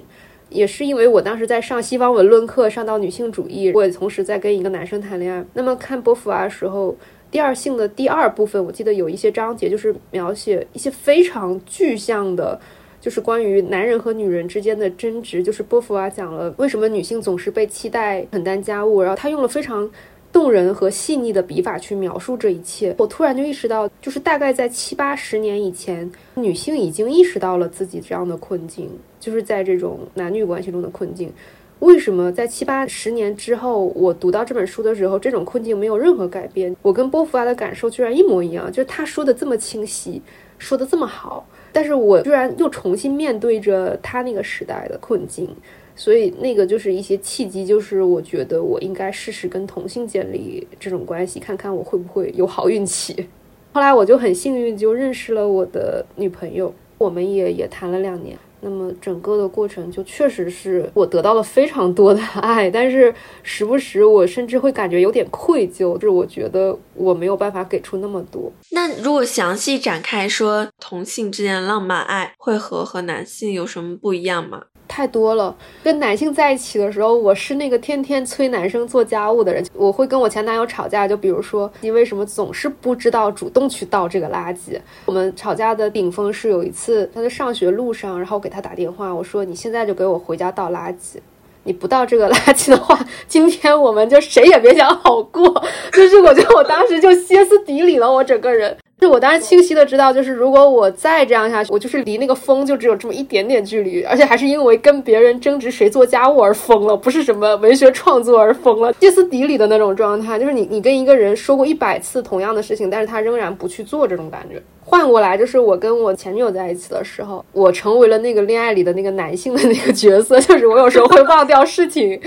也是因为我当时在上西方文论课，上到女性主义，我也同时在跟一个男生谈恋爱。那么看波伏娃的时候，《第二性》的第二部分，我记得有一些章节就是描写一些非常具象的。就是关于男人和女人之间的争执，就是波伏娃讲了为什么女性总是被期待承担家务，然后他用了非常动人和细腻的笔法去描述这一切。我突然就意识到，就是大概在七八十年以前，女性已经意识到了自己这样的困境，就是在这种男女关系中的困境。为什么在七八十年之后，我读到这本书的时候，这种困境没有任何改变？我跟波伏娃的感受居然一模一样，就是他说的这么清晰，说的这么好。但是我居然又重新面对着他那个时代的困境，所以那个就是一些契机，就是我觉得我应该试试跟同性建立这种关系，看看我会不会有好运气。后来我就很幸运，就认识了我的女朋友，我们也也谈了两年。那么整个的过程就确实是我得到了非常多的 爱，但是时不时我甚至会感觉有点愧疚，就是我觉得我没有办法给出那么多。那如果详细展开说，同性之间的浪漫爱会和和男性有什么不一样吗？太多了。跟男性在一起的时候，我是那个天天催男生做家务的人。我会跟我前男友吵架，就比如说你为什么总是不知道主动去倒这个垃圾？我们吵架的顶峰是有一次他在上学路上，然后我给他打电话，我说你现在就给我回家倒垃圾，你不倒这个垃圾的话，今天我们就谁也别想好过。就是我觉得我当时就歇斯底里了，我整个人。是我当时清晰的知道，就是如果我再这样下去，我就是离那个疯就只有这么一点点距离，而且还是因为跟别人争执谁做家务而疯了，不是什么文学创作而疯了，歇斯底里的那种状态。就是你，你跟一个人说过一百次同样的事情，但是他仍然不去做这种感觉。换过来，就是我跟我前女友在一起的时候，我成为了那个恋爱里的那个男性的那个角色，就是我有时候会忘掉事情。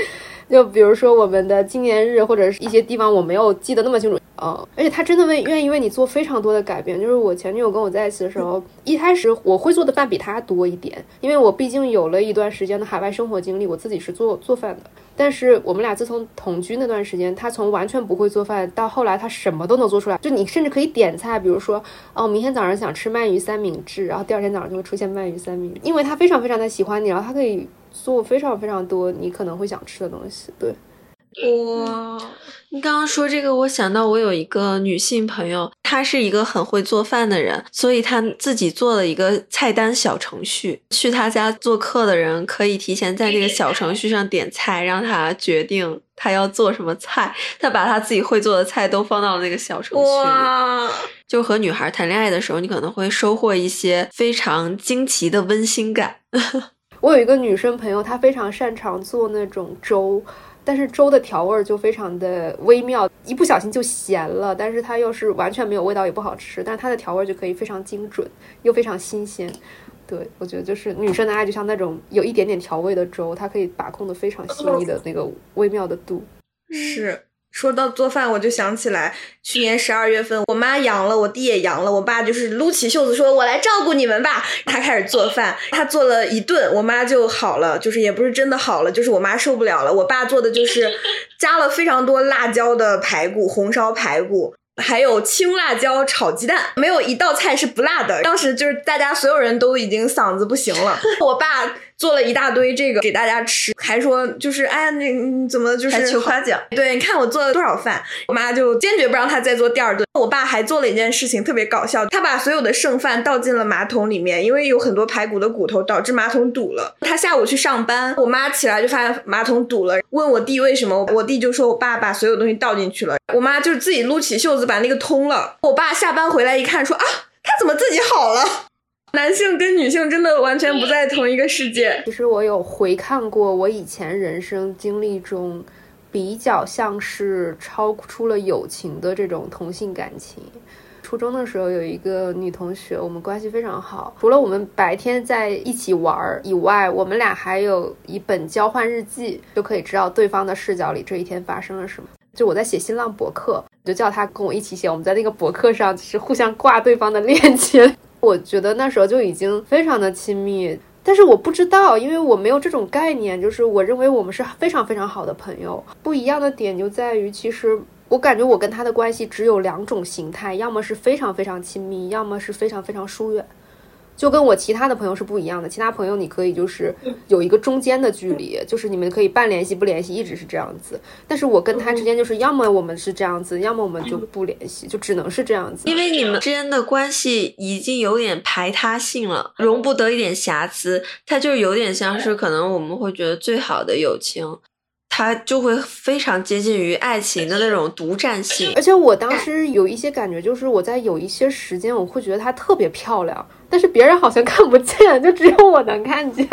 就比如说我们的纪念日或者是一些地方，我没有记得那么清楚啊。而且他真的为愿意为你做非常多的改变。就是我前女友跟我在一起的时候，一开始我会做的饭比他多一点，因为我毕竟有了一段时间的海外生活经历，我自己是做做饭的。但是我们俩自从同居那段时间，他从完全不会做饭到后来他什么都能做出来。就你甚至可以点菜，比如说哦，明天早上想吃鳗鱼三明治，然后第二天早上就会出现鳗鱼三明治，因为他非常非常的喜欢你，然后他可以。做非常非常多你可能会想吃的东西，对。哇，你刚刚说这个，我想到我有一个女性朋友，她是一个很会做饭的人，所以她自己做了一个菜单小程序。去她家做客的人可以提前在这个小程序上点菜，让她决定她要做什么菜。她把她自己会做的菜都放到了那个小程序里。就和女孩谈恋爱的时候，你可能会收获一些非常惊奇的温馨感。我有一个女生朋友，她非常擅长做那种粥，但是粥的调味就非常的微妙，一不小心就咸了。但是它又是完全没有味道，也不好吃。但是它的调味就可以非常精准，又非常新鲜。对我觉得就是女生的爱，就像那种有一点点调味的粥，它可以把控的非常细腻的那个微妙的度。是。说到做饭，我就想起来，去年十二月份，我妈阳了，我弟也阳了，我爸就是撸起袖子说：“我来照顾你们吧。”他开始做饭，他做了一顿，我妈就好了，就是也不是真的好了，就是我妈受不了了。我爸做的就是加了非常多辣椒的排骨，红烧排骨。还有青辣椒炒鸡蛋，没有一道菜是不辣的。当时就是大家所有人都已经嗓子不行了。我爸做了一大堆这个给大家吃，还说就是哎呀，那你怎么就是还求夸奖？对，你看我做了多少饭，我妈就坚决不让他再做第二顿。我爸还做了一件事情特别搞笑，他把所有的剩饭倒进了马桶里面，因为有很多排骨的骨头导致马桶堵了。他下午去上班，我妈起来就发现马桶堵了，问我弟为什么，我弟就说我爸把所有东西倒进去了。我妈就自己撸起袖子把那个通了。我爸下班回来一看，说啊，他怎么自己好了？男性跟女性真的完全不在同一个世界。其实我有回看过我以前人生经历中，比较像是超出了友情的这种同性感情。初中的时候有一个女同学，我们关系非常好，除了我们白天在一起玩儿以外，我们俩还有一本交换日记，就可以知道对方的视角里这一天发生了什么。就我在写新浪博客，我就叫她跟我一起写，我们在那个博客上是互相挂对方的链接。我觉得那时候就已经非常的亲密，但是我不知道，因为我没有这种概念，就是我认为我们是非常非常好的朋友。不一样的点就在于，其实我感觉我跟他的关系只有两种形态，要么是非常非常亲密，要么是非常非常疏远。就跟我其他的朋友是不一样的，其他朋友你可以就是有一个中间的距离，就是你们可以半联系不联系，一直是这样子。但是我跟他之间就是要么我们是这样子，要么我们就不联系，就只能是这样子。因为你们之间的关系已经有点排他性了，容不得一点瑕疵，它就有点像是可能我们会觉得最好的友情。它就会非常接近于爱情的那种独占性，而且我当时有一些感觉，就是我在有一些时间，我会觉得她特别漂亮，但是别人好像看不见，就只有我能看见。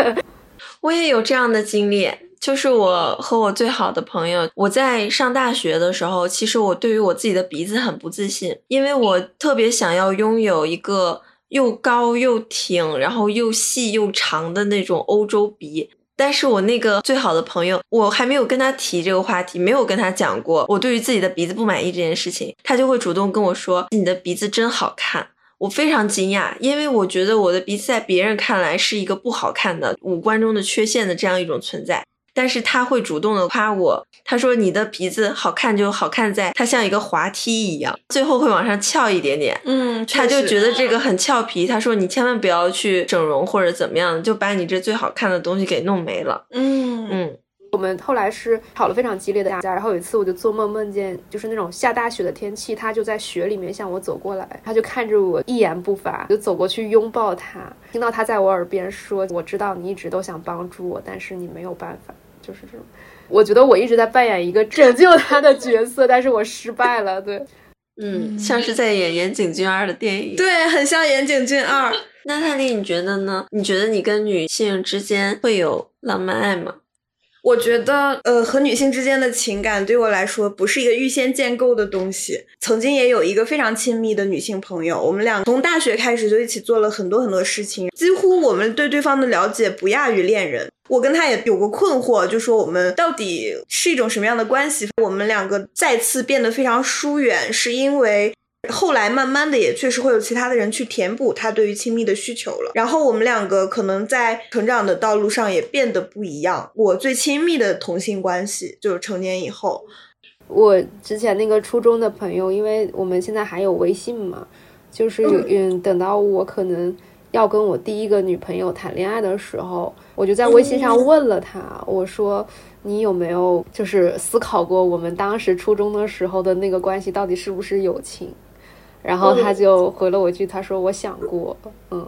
我也有这样的经历，就是我和我最好的朋友，我在上大学的时候，其实我对于我自己的鼻子很不自信，因为我特别想要拥有一个又高又挺，然后又细又长的那种欧洲鼻。但是我那个最好的朋友，我还没有跟他提这个话题，没有跟他讲过我对于自己的鼻子不满意这件事情，他就会主动跟我说：“你的鼻子真好看。”我非常惊讶，因为我觉得我的鼻子在别人看来是一个不好看的五官中的缺陷的这样一种存在。但是他会主动的夸我，他说你的鼻子好看就好看在它像一个滑梯一样，最后会往上翘一点点。嗯，他就觉得这个很俏皮。他说你千万不要去整容或者怎么样，就把你这最好看的东西给弄没了。嗯嗯，我们后来是吵了非常激烈的架，然后有一次我就做梦梦见就是那种下大雪的天气，他就在雪里面向我走过来，他就看着我一言不发，就走过去拥抱他，听到他在我耳边说：“我知道你一直都想帮助我，但是你没有办法。”就是这种，我觉得我一直在扮演一个拯救他的角色，但是我失败了。对，嗯，像是在演岩井俊二的电影。对，很像岩井俊二。娜塔莉，你觉得呢？你觉得你跟女性之间会有浪漫爱吗？我觉得，呃，和女性之间的情感对我来说不是一个预先建构的东西。曾经也有一个非常亲密的女性朋友，我们俩从大学开始就一起做了很多很多事情，几乎我们对对方的了解不亚于恋人。我跟他也有过困惑，就说我们到底是一种什么样的关系？我们两个再次变得非常疏远，是因为。后来慢慢的也确实会有其他的人去填补他对于亲密的需求了，然后我们两个可能在成长的道路上也变得不一样。我最亲密的同性关系就是成年以后，我之前那个初中的朋友，因为我们现在还有微信嘛，就是有嗯，等到我可能要跟我第一个女朋友谈恋爱的时候，我就在微信上问了他，我说你有没有就是思考过我们当时初中的时候的那个关系到底是不是友情？然后他就回了我一句，他说：“我想过，嗯，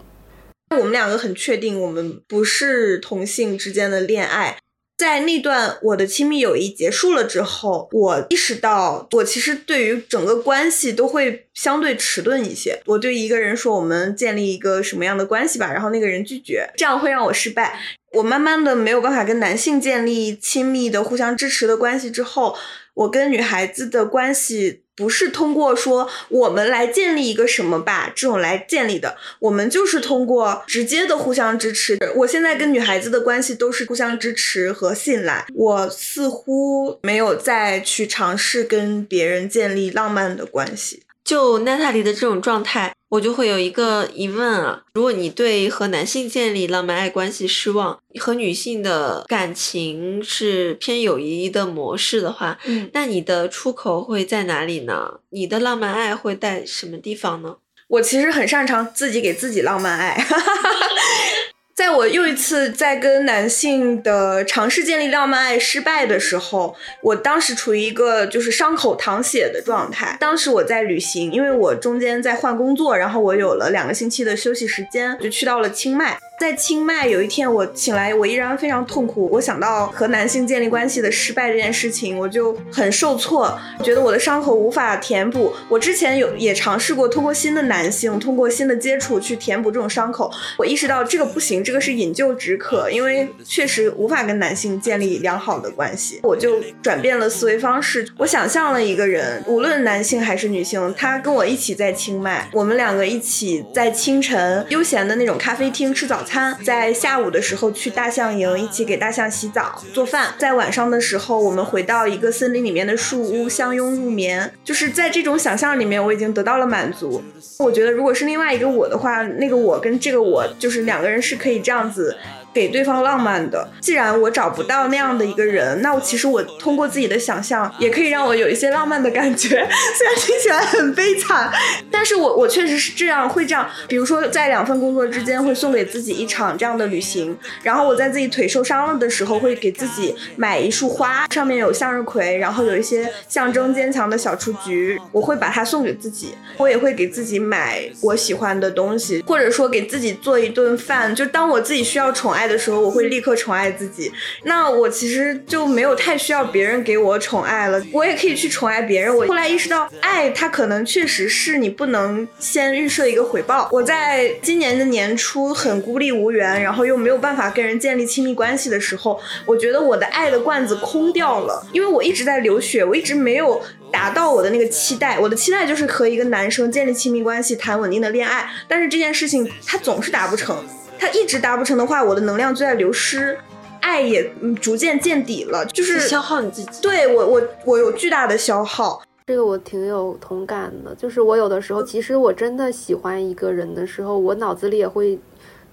我们两个很确定，我们不是同性之间的恋爱。在那段我的亲密友谊结束了之后，我意识到，我其实对于整个关系都会相对迟钝一些。我对一个人说我们建立一个什么样的关系吧，然后那个人拒绝，这样会让我失败。我慢慢的没有办法跟男性建立亲密的、互相支持的关系之后，我跟女孩子的关系。”不是通过说我们来建立一个什么吧这种来建立的，我们就是通过直接的互相支持。我现在跟女孩子的关系都是互相支持和信赖，我似乎没有再去尝试跟别人建立浪漫的关系。就娜塔莉的这种状态，我就会有一个疑问啊：如果你对和男性建立浪漫爱关系失望，和女性的感情是偏友谊的模式的话，嗯，那你的出口会在哪里呢？你的浪漫爱会在什么地方呢？我其实很擅长自己给自己浪漫爱。在我又一次在跟男性的尝试建立浪漫爱失败的时候，我当时处于一个就是伤口淌血的状态。当时我在旅行，因为我中间在换工作，然后我有了两个星期的休息时间，就去到了清迈。在清迈有一天我醒来，我依然非常痛苦。我想到和男性建立关系的失败这件事情，我就很受挫，觉得我的伤口无法填补。我之前有也尝试过通过新的男性，通过新的接触去填补这种伤口。我意识到这个不行，这个是饮鸩止渴，因为确实无法跟男性建立良好的关系。我就转变了思维方式，我想象了一个人，无论男性还是女性，他跟我一起在清迈，我们两个一起在清晨悠闲的那种咖啡厅吃早餐。在下午的时候去大象营，一起给大象洗澡、做饭。在晚上的时候，我们回到一个森林里面的树屋，相拥入眠。就是在这种想象里面，我已经得到了满足。我觉得，如果是另外一个我的话，那个我跟这个我，就是两个人是可以这样子。给对方浪漫的。既然我找不到那样的一个人，那我其实我通过自己的想象，也可以让我有一些浪漫的感觉。虽然听起来很悲惨，但是我我确实是这样会这样。比如说在两份工作之间，会送给自己一场这样的旅行。然后我在自己腿受伤了的时候，会给自己买一束花，上面有向日葵，然后有一些象征坚强的小雏菊，我会把它送给自己。我也会给自己买我喜欢的东西，或者说给自己做一顿饭。就当我自己需要宠爱。爱的时候，我会立刻宠爱自己。那我其实就没有太需要别人给我宠爱了，我也可以去宠爱别人。我后来意识到，爱它可能确实是你不能先预设一个回报。我在今年的年初很孤立无援，然后又没有办法跟人建立亲密关系的时候，我觉得我的爱的罐子空掉了，因为我一直在流血，我一直没有达到我的那个期待。我的期待就是和一个男生建立亲密关系，谈稳定的恋爱，但是这件事情它总是达不成。它一直达不成的话，我的能量就在流失，爱也逐渐见底了，就是消耗你自己。对我，我我有巨大的消耗，这个我挺有同感的。就是我有的时候，其实我真的喜欢一个人的时候，我脑子里也会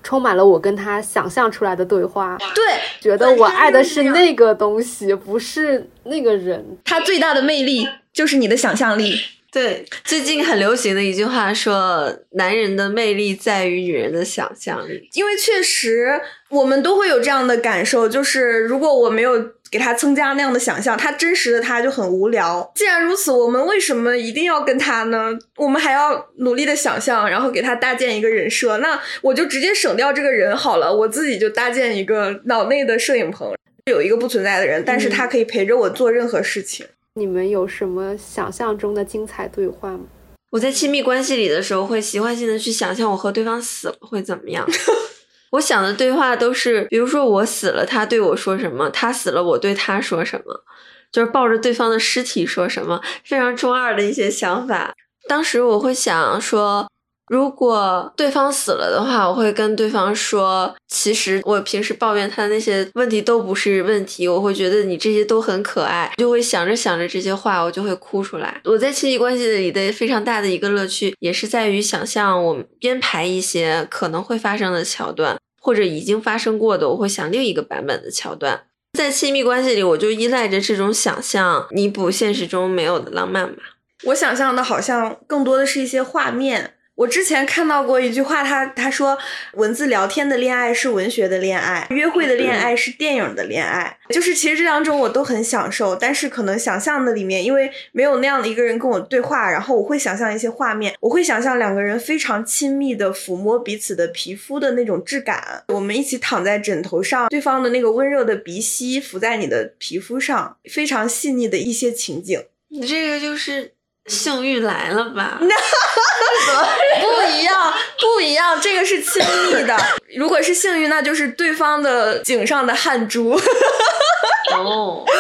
充满了我跟他想象出来的对话。对，觉得我爱的是那个东西，不是那个人。他最大的魅力就是你的想象力。对，最近很流行的一句话说：“男人的魅力在于女人的想象力。”因为确实，我们都会有这样的感受，就是如果我没有给他增加那样的想象，他真实的他就很无聊。既然如此，我们为什么一定要跟他呢？我们还要努力的想象，然后给他搭建一个人设。那我就直接省掉这个人好了，我自己就搭建一个脑内的摄影棚，有一个不存在的人，但是他可以陪着我做任何事情。你们有什么想象中的精彩对话吗？我在亲密关系里的时候，会习惯性的去想象我和对方死了会怎么样。我想的对话都是，比如说我死了，他对我说什么；他死了，我对他说什么，就是抱着对方的尸体说什么，非常中二的一些想法。当时我会想说。如果对方死了的话，我会跟对方说，其实我平时抱怨他的那些问题都不是问题，我会觉得你这些都很可爱，就会想着想着这些话，我就会哭出来。我在亲密关系里的非常大的一个乐趣，也是在于想象我编排一些可能会发生的桥段，或者已经发生过的，我会想另一个版本的桥段。在亲密关系里，我就依赖着这种想象弥补现实中没有的浪漫吧。我想象的好像更多的是一些画面。我之前看到过一句话，他他说，文字聊天的恋爱是文学的恋爱，约会的恋爱是电影的恋爱。就是其实这两种我都很享受，但是可能想象的里面，因为没有那样的一个人跟我对话，然后我会想象一些画面，我会想象两个人非常亲密的抚摸彼此的皮肤的那种质感，我们一起躺在枕头上，对方的那个温热的鼻息拂在你的皮肤上，非常细腻的一些情景。你这个就是。性欲来了吧？不一样，不一样，这个是亲密的。如果是幸运，那就是对方的颈上的汗珠。哦。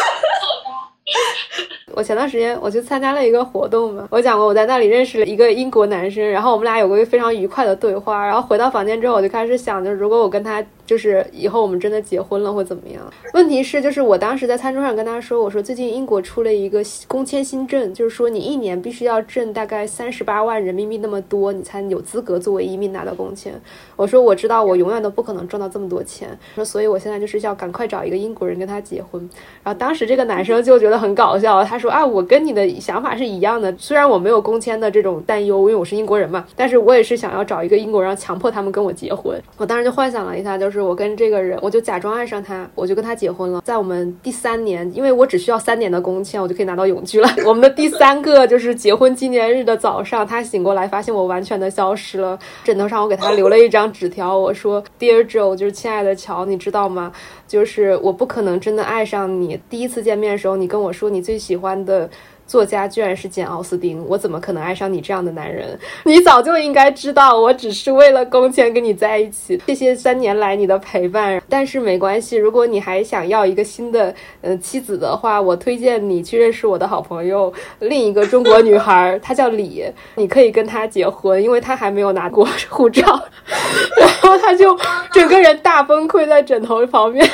我前段时间我去参加了一个活动嘛，我讲过我在那里认识了一个英国男生，然后我们俩有过一个非常愉快的对话。然后回到房间之后，我就开始想，就是如果我跟他就是以后我们真的结婚了会怎么样？问题是，就是我当时在餐桌上跟他说，我说最近英国出了一个工签新政，就是说你一年必须要挣大概三十八万人民币那么多，你才有资格作为移民拿到工签。我说我知道我永远都不可能赚到这么多钱，说所以我现在就是要赶快找一个英国人跟他结婚。然后当时这个男生就觉得很搞笑，他说啊，我跟你的想法是一样的，虽然我没有工签的这种担忧，因为我是英国人嘛，但是我也是想要找一个英国人，强迫他们跟我结婚。我当时就幻想了一下，就是我跟这个人，我就假装爱上他，我就跟他结婚了。在我们第三年，因为我只需要三年的工签，我就可以拿到永居了。我们的第三个就是结婚纪念日的早上，他醒过来发现我完全的消失了。枕头上我给他留了一张纸条，我说：“Dear Joe，就是亲爱的乔，你知道吗？就是我不可能真的爱上你。第一次见面的时候，你跟我说你最喜欢的。”作家居然是简·奥斯汀，我怎么可能爱上你这样的男人？你早就应该知道，我只是为了工钱跟你在一起。谢谢三年来你的陪伴，但是没关系，如果你还想要一个新的呃妻子的话，我推荐你去认识我的好朋友，另一个中国女孩，她叫李，你可以跟她结婚，因为她还没有拿过护照。然后他就整个人大崩溃在枕头旁边，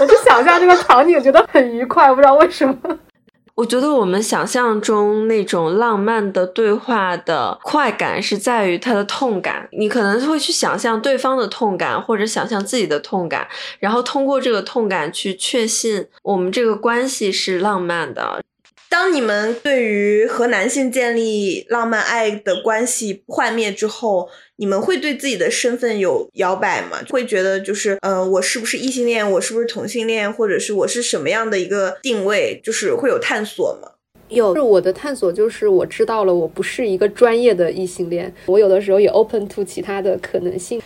我就想象这个场景，觉得很愉快，不知道为什么。我觉得我们想象中那种浪漫的对话的快感是在于它的痛感，你可能会去想象对方的痛感，或者想象自己的痛感，然后通过这个痛感去确信我们这个关系是浪漫的。当你们对于和男性建立浪漫爱的关系幻灭之后，你们会对自己的身份有摇摆吗？会觉得就是，呃，我是不是异性恋？我是不是同性恋？或者是我是什么样的一个定位？就是会有探索吗？有，是我的探索，就是我知道了，我不是一个专业的异性恋。我有的时候也 open to 其他的可能性。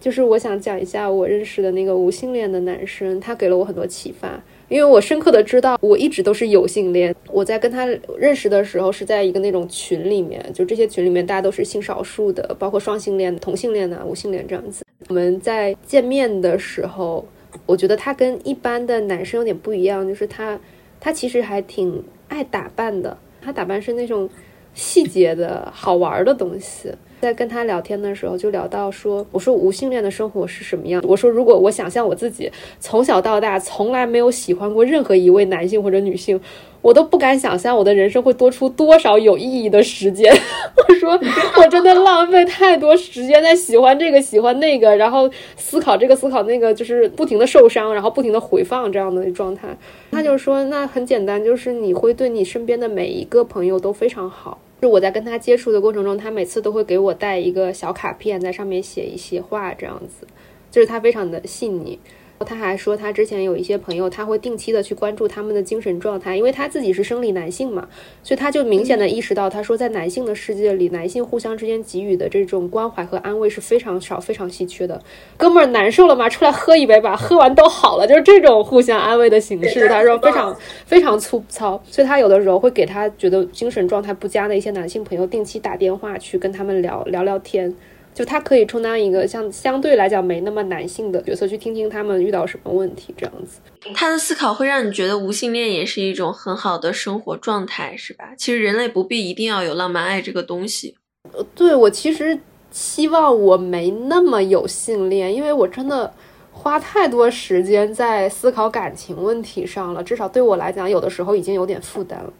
就是我想讲一下我认识的那个无性恋的男生，他给了我很多启发。因为我深刻的知道，我一直都是有性恋。我在跟他认识的时候，是在一个那种群里面，就这些群里面大家都是性少数的，包括双性恋、同性恋呐、无性恋这样子。我们在见面的时候，我觉得他跟一般的男生有点不一样，就是他他其实还挺爱打扮的，他打扮是那种细节的好玩的东西。在跟他聊天的时候，就聊到说，我说无性恋的生活是什么样？我说如果我想象我自己从小到大从来没有喜欢过任何一位男性或者女性，我都不敢想象我的人生会多出多少有意义的时间。我说我真的浪费太多时间在喜欢这个喜欢那个，然后思考这个思考那个，就是不停的受伤，然后不停的回放这样的状态。他就说那很简单，就是你会对你身边的每一个朋友都非常好。就我在跟他接触的过程中，他每次都会给我带一个小卡片，在上面写一些话，这样子，就是他非常的细腻。他还说，他之前有一些朋友，他会定期的去关注他们的精神状态，因为他自己是生理男性嘛，所以他就明显的意识到，他说在男性的世界里，男性互相之间给予的这种关怀和安慰是非常少、非常稀缺的。哥们儿难受了吗？出来喝一杯吧，喝完都好了，就是这种互相安慰的形式。他说非常非常粗糙，所以他有的时候会给他觉得精神状态不佳的一些男性朋友定期打电话去跟他们聊聊聊天。就他可以充当一个像相对来讲没那么男性的角色，去听听他们遇到什么问题，这样子。他的思考会让你觉得无性恋也是一种很好的生活状态，是吧？其实人类不必一定要有浪漫爱这个东西。呃，对我其实希望我没那么有性恋，因为我真的花太多时间在思考感情问题上了，至少对我来讲，有的时候已经有点负担了。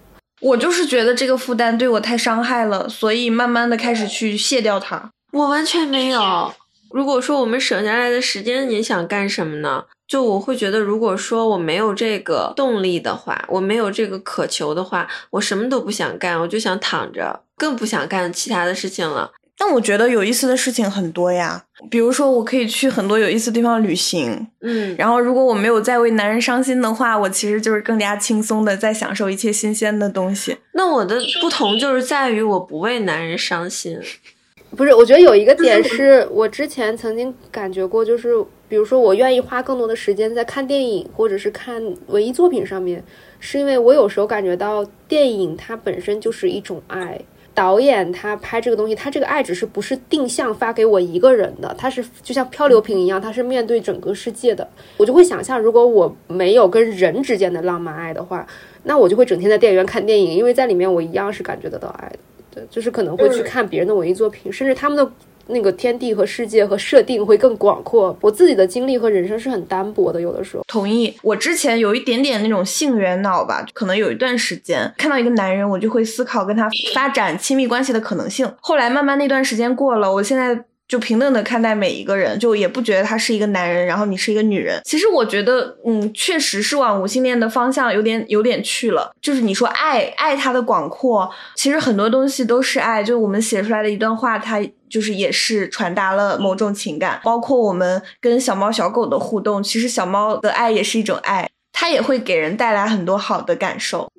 我就是觉得这个负担对我太伤害了，所以慢慢的开始去卸掉它。我完全没有。如果说我们省下来的时间，你想干什么呢？就我会觉得，如果说我没有这个动力的话，我没有这个渴求的话，我什么都不想干，我就想躺着，更不想干其他的事情了。但我觉得有意思的事情很多呀，比如说我可以去很多有意思的地方旅行，嗯，然后如果我没有再为男人伤心的话，我其实就是更加轻松的在享受一切新鲜的东西。那我的不同就是在于我不为男人伤心。不是，我觉得有一个点是我之前曾经感觉过，就是比如说我愿意花更多的时间在看电影或者是看文艺作品上面，是因为我有时候感觉到电影它本身就是一种爱，导演他拍这个东西，他这个爱只是不是定向发给我一个人的，他是就像漂流瓶一样，他是面对整个世界的。我就会想象，如果我没有跟人之间的浪漫爱的话，那我就会整天在电影院看电影，因为在里面我一样是感觉得到爱的。对，就是可能会去看别人的文艺作品，甚至他们的那个天地和世界和设定会更广阔。我自己的经历和人生是很单薄的，有的时候。同意。我之前有一点点那种性缘脑吧，可能有一段时间看到一个男人，我就会思考跟他发展亲密关系的可能性。后来慢慢那段时间过了，我现在。就平等的看待每一个人，就也不觉得他是一个男人，然后你是一个女人。其实我觉得，嗯，确实是往无性恋的方向有点有点去了。就是你说爱爱它的广阔，其实很多东西都是爱。就我们写出来的一段话，它就是也是传达了某种情感。包括我们跟小猫小狗的互动，其实小猫的爱也是一种爱，它也会给人带来很多好的感受。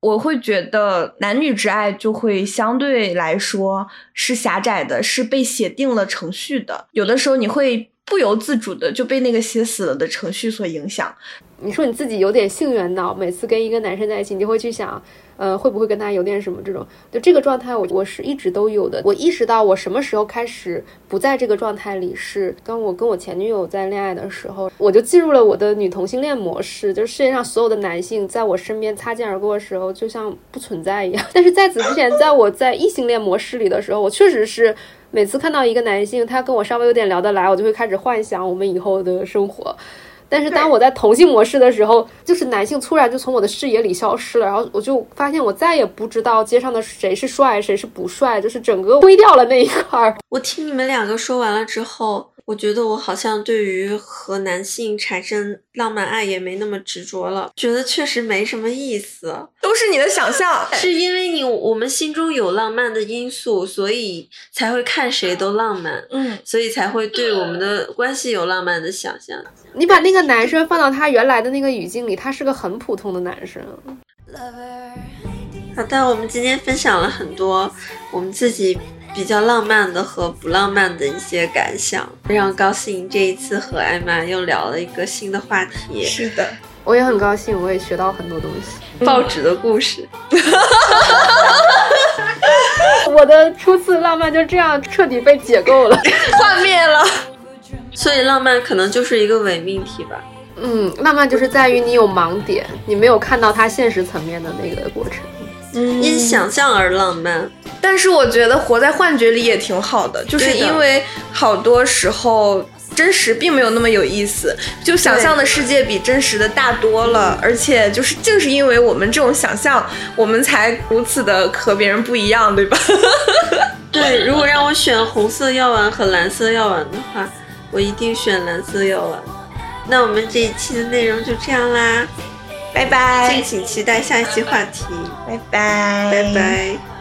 我会觉得男女之爱就会相对来说是狭窄的，是被写定了程序的。有的时候你会不由自主的就被那个写死了的程序所影响。你说你自己有点性缘脑，每次跟一个男生在一起，你就会去想，呃，会不会跟他有点什么这种？就这个状态，我我是一直都有的。我意识到我什么时候开始不在这个状态里，是当我跟我前女友在恋爱的时候，我就进入了我的女同性恋模式，就是世界上所有的男性在我身边擦肩而过的时候，就像不存在一样。但是在此之前，在我在异性恋模式里的时候，我确实是每次看到一个男性，他跟我稍微有点聊得来，我就会开始幻想我们以后的生活。但是当我在同性模式的时候，就是男性突然就从我的视野里消失了，然后我就发现我再也不知道街上的谁是帅，谁是不帅，就是整个灰掉了那一块儿。我听你们两个说完了之后。我觉得我好像对于和男性产生浪漫爱也没那么执着了，觉得确实没什么意思，都是你的想象。是因为你我们心中有浪漫的因素，所以才会看谁都浪漫，嗯，所以才会对我们的关系有浪漫的想象。你把那个男生放到他原来的那个语境里，他是个很普通的男生。好的，我们今天分享了很多我们自己。比较浪漫的和不浪漫的一些感想，非常高兴这一次和艾玛又聊了一个新的话题。是的，我也很高兴，我也学到很多东西。报纸的故事，我的初次浪漫就这样彻底被解构了，幻灭了。所以浪漫可能就是一个伪命题吧。嗯，浪漫就是在于你有盲点，你没有看到它现实层面的那个过程。因想象而浪漫，但是我觉得活在幻觉里也挺好的，就是因为好多时候真实并没有那么有意思，就想象的世界比真实的大多了，而且就是正是因为我们这种想象，我们才如此的和别人不一样，对吧？对，如果让我选红色药丸和蓝色药丸的话，我一定选蓝色药丸。那我们这一期的内容就这样啦。拜拜，敬请期待下一期话题。拜拜，拜拜。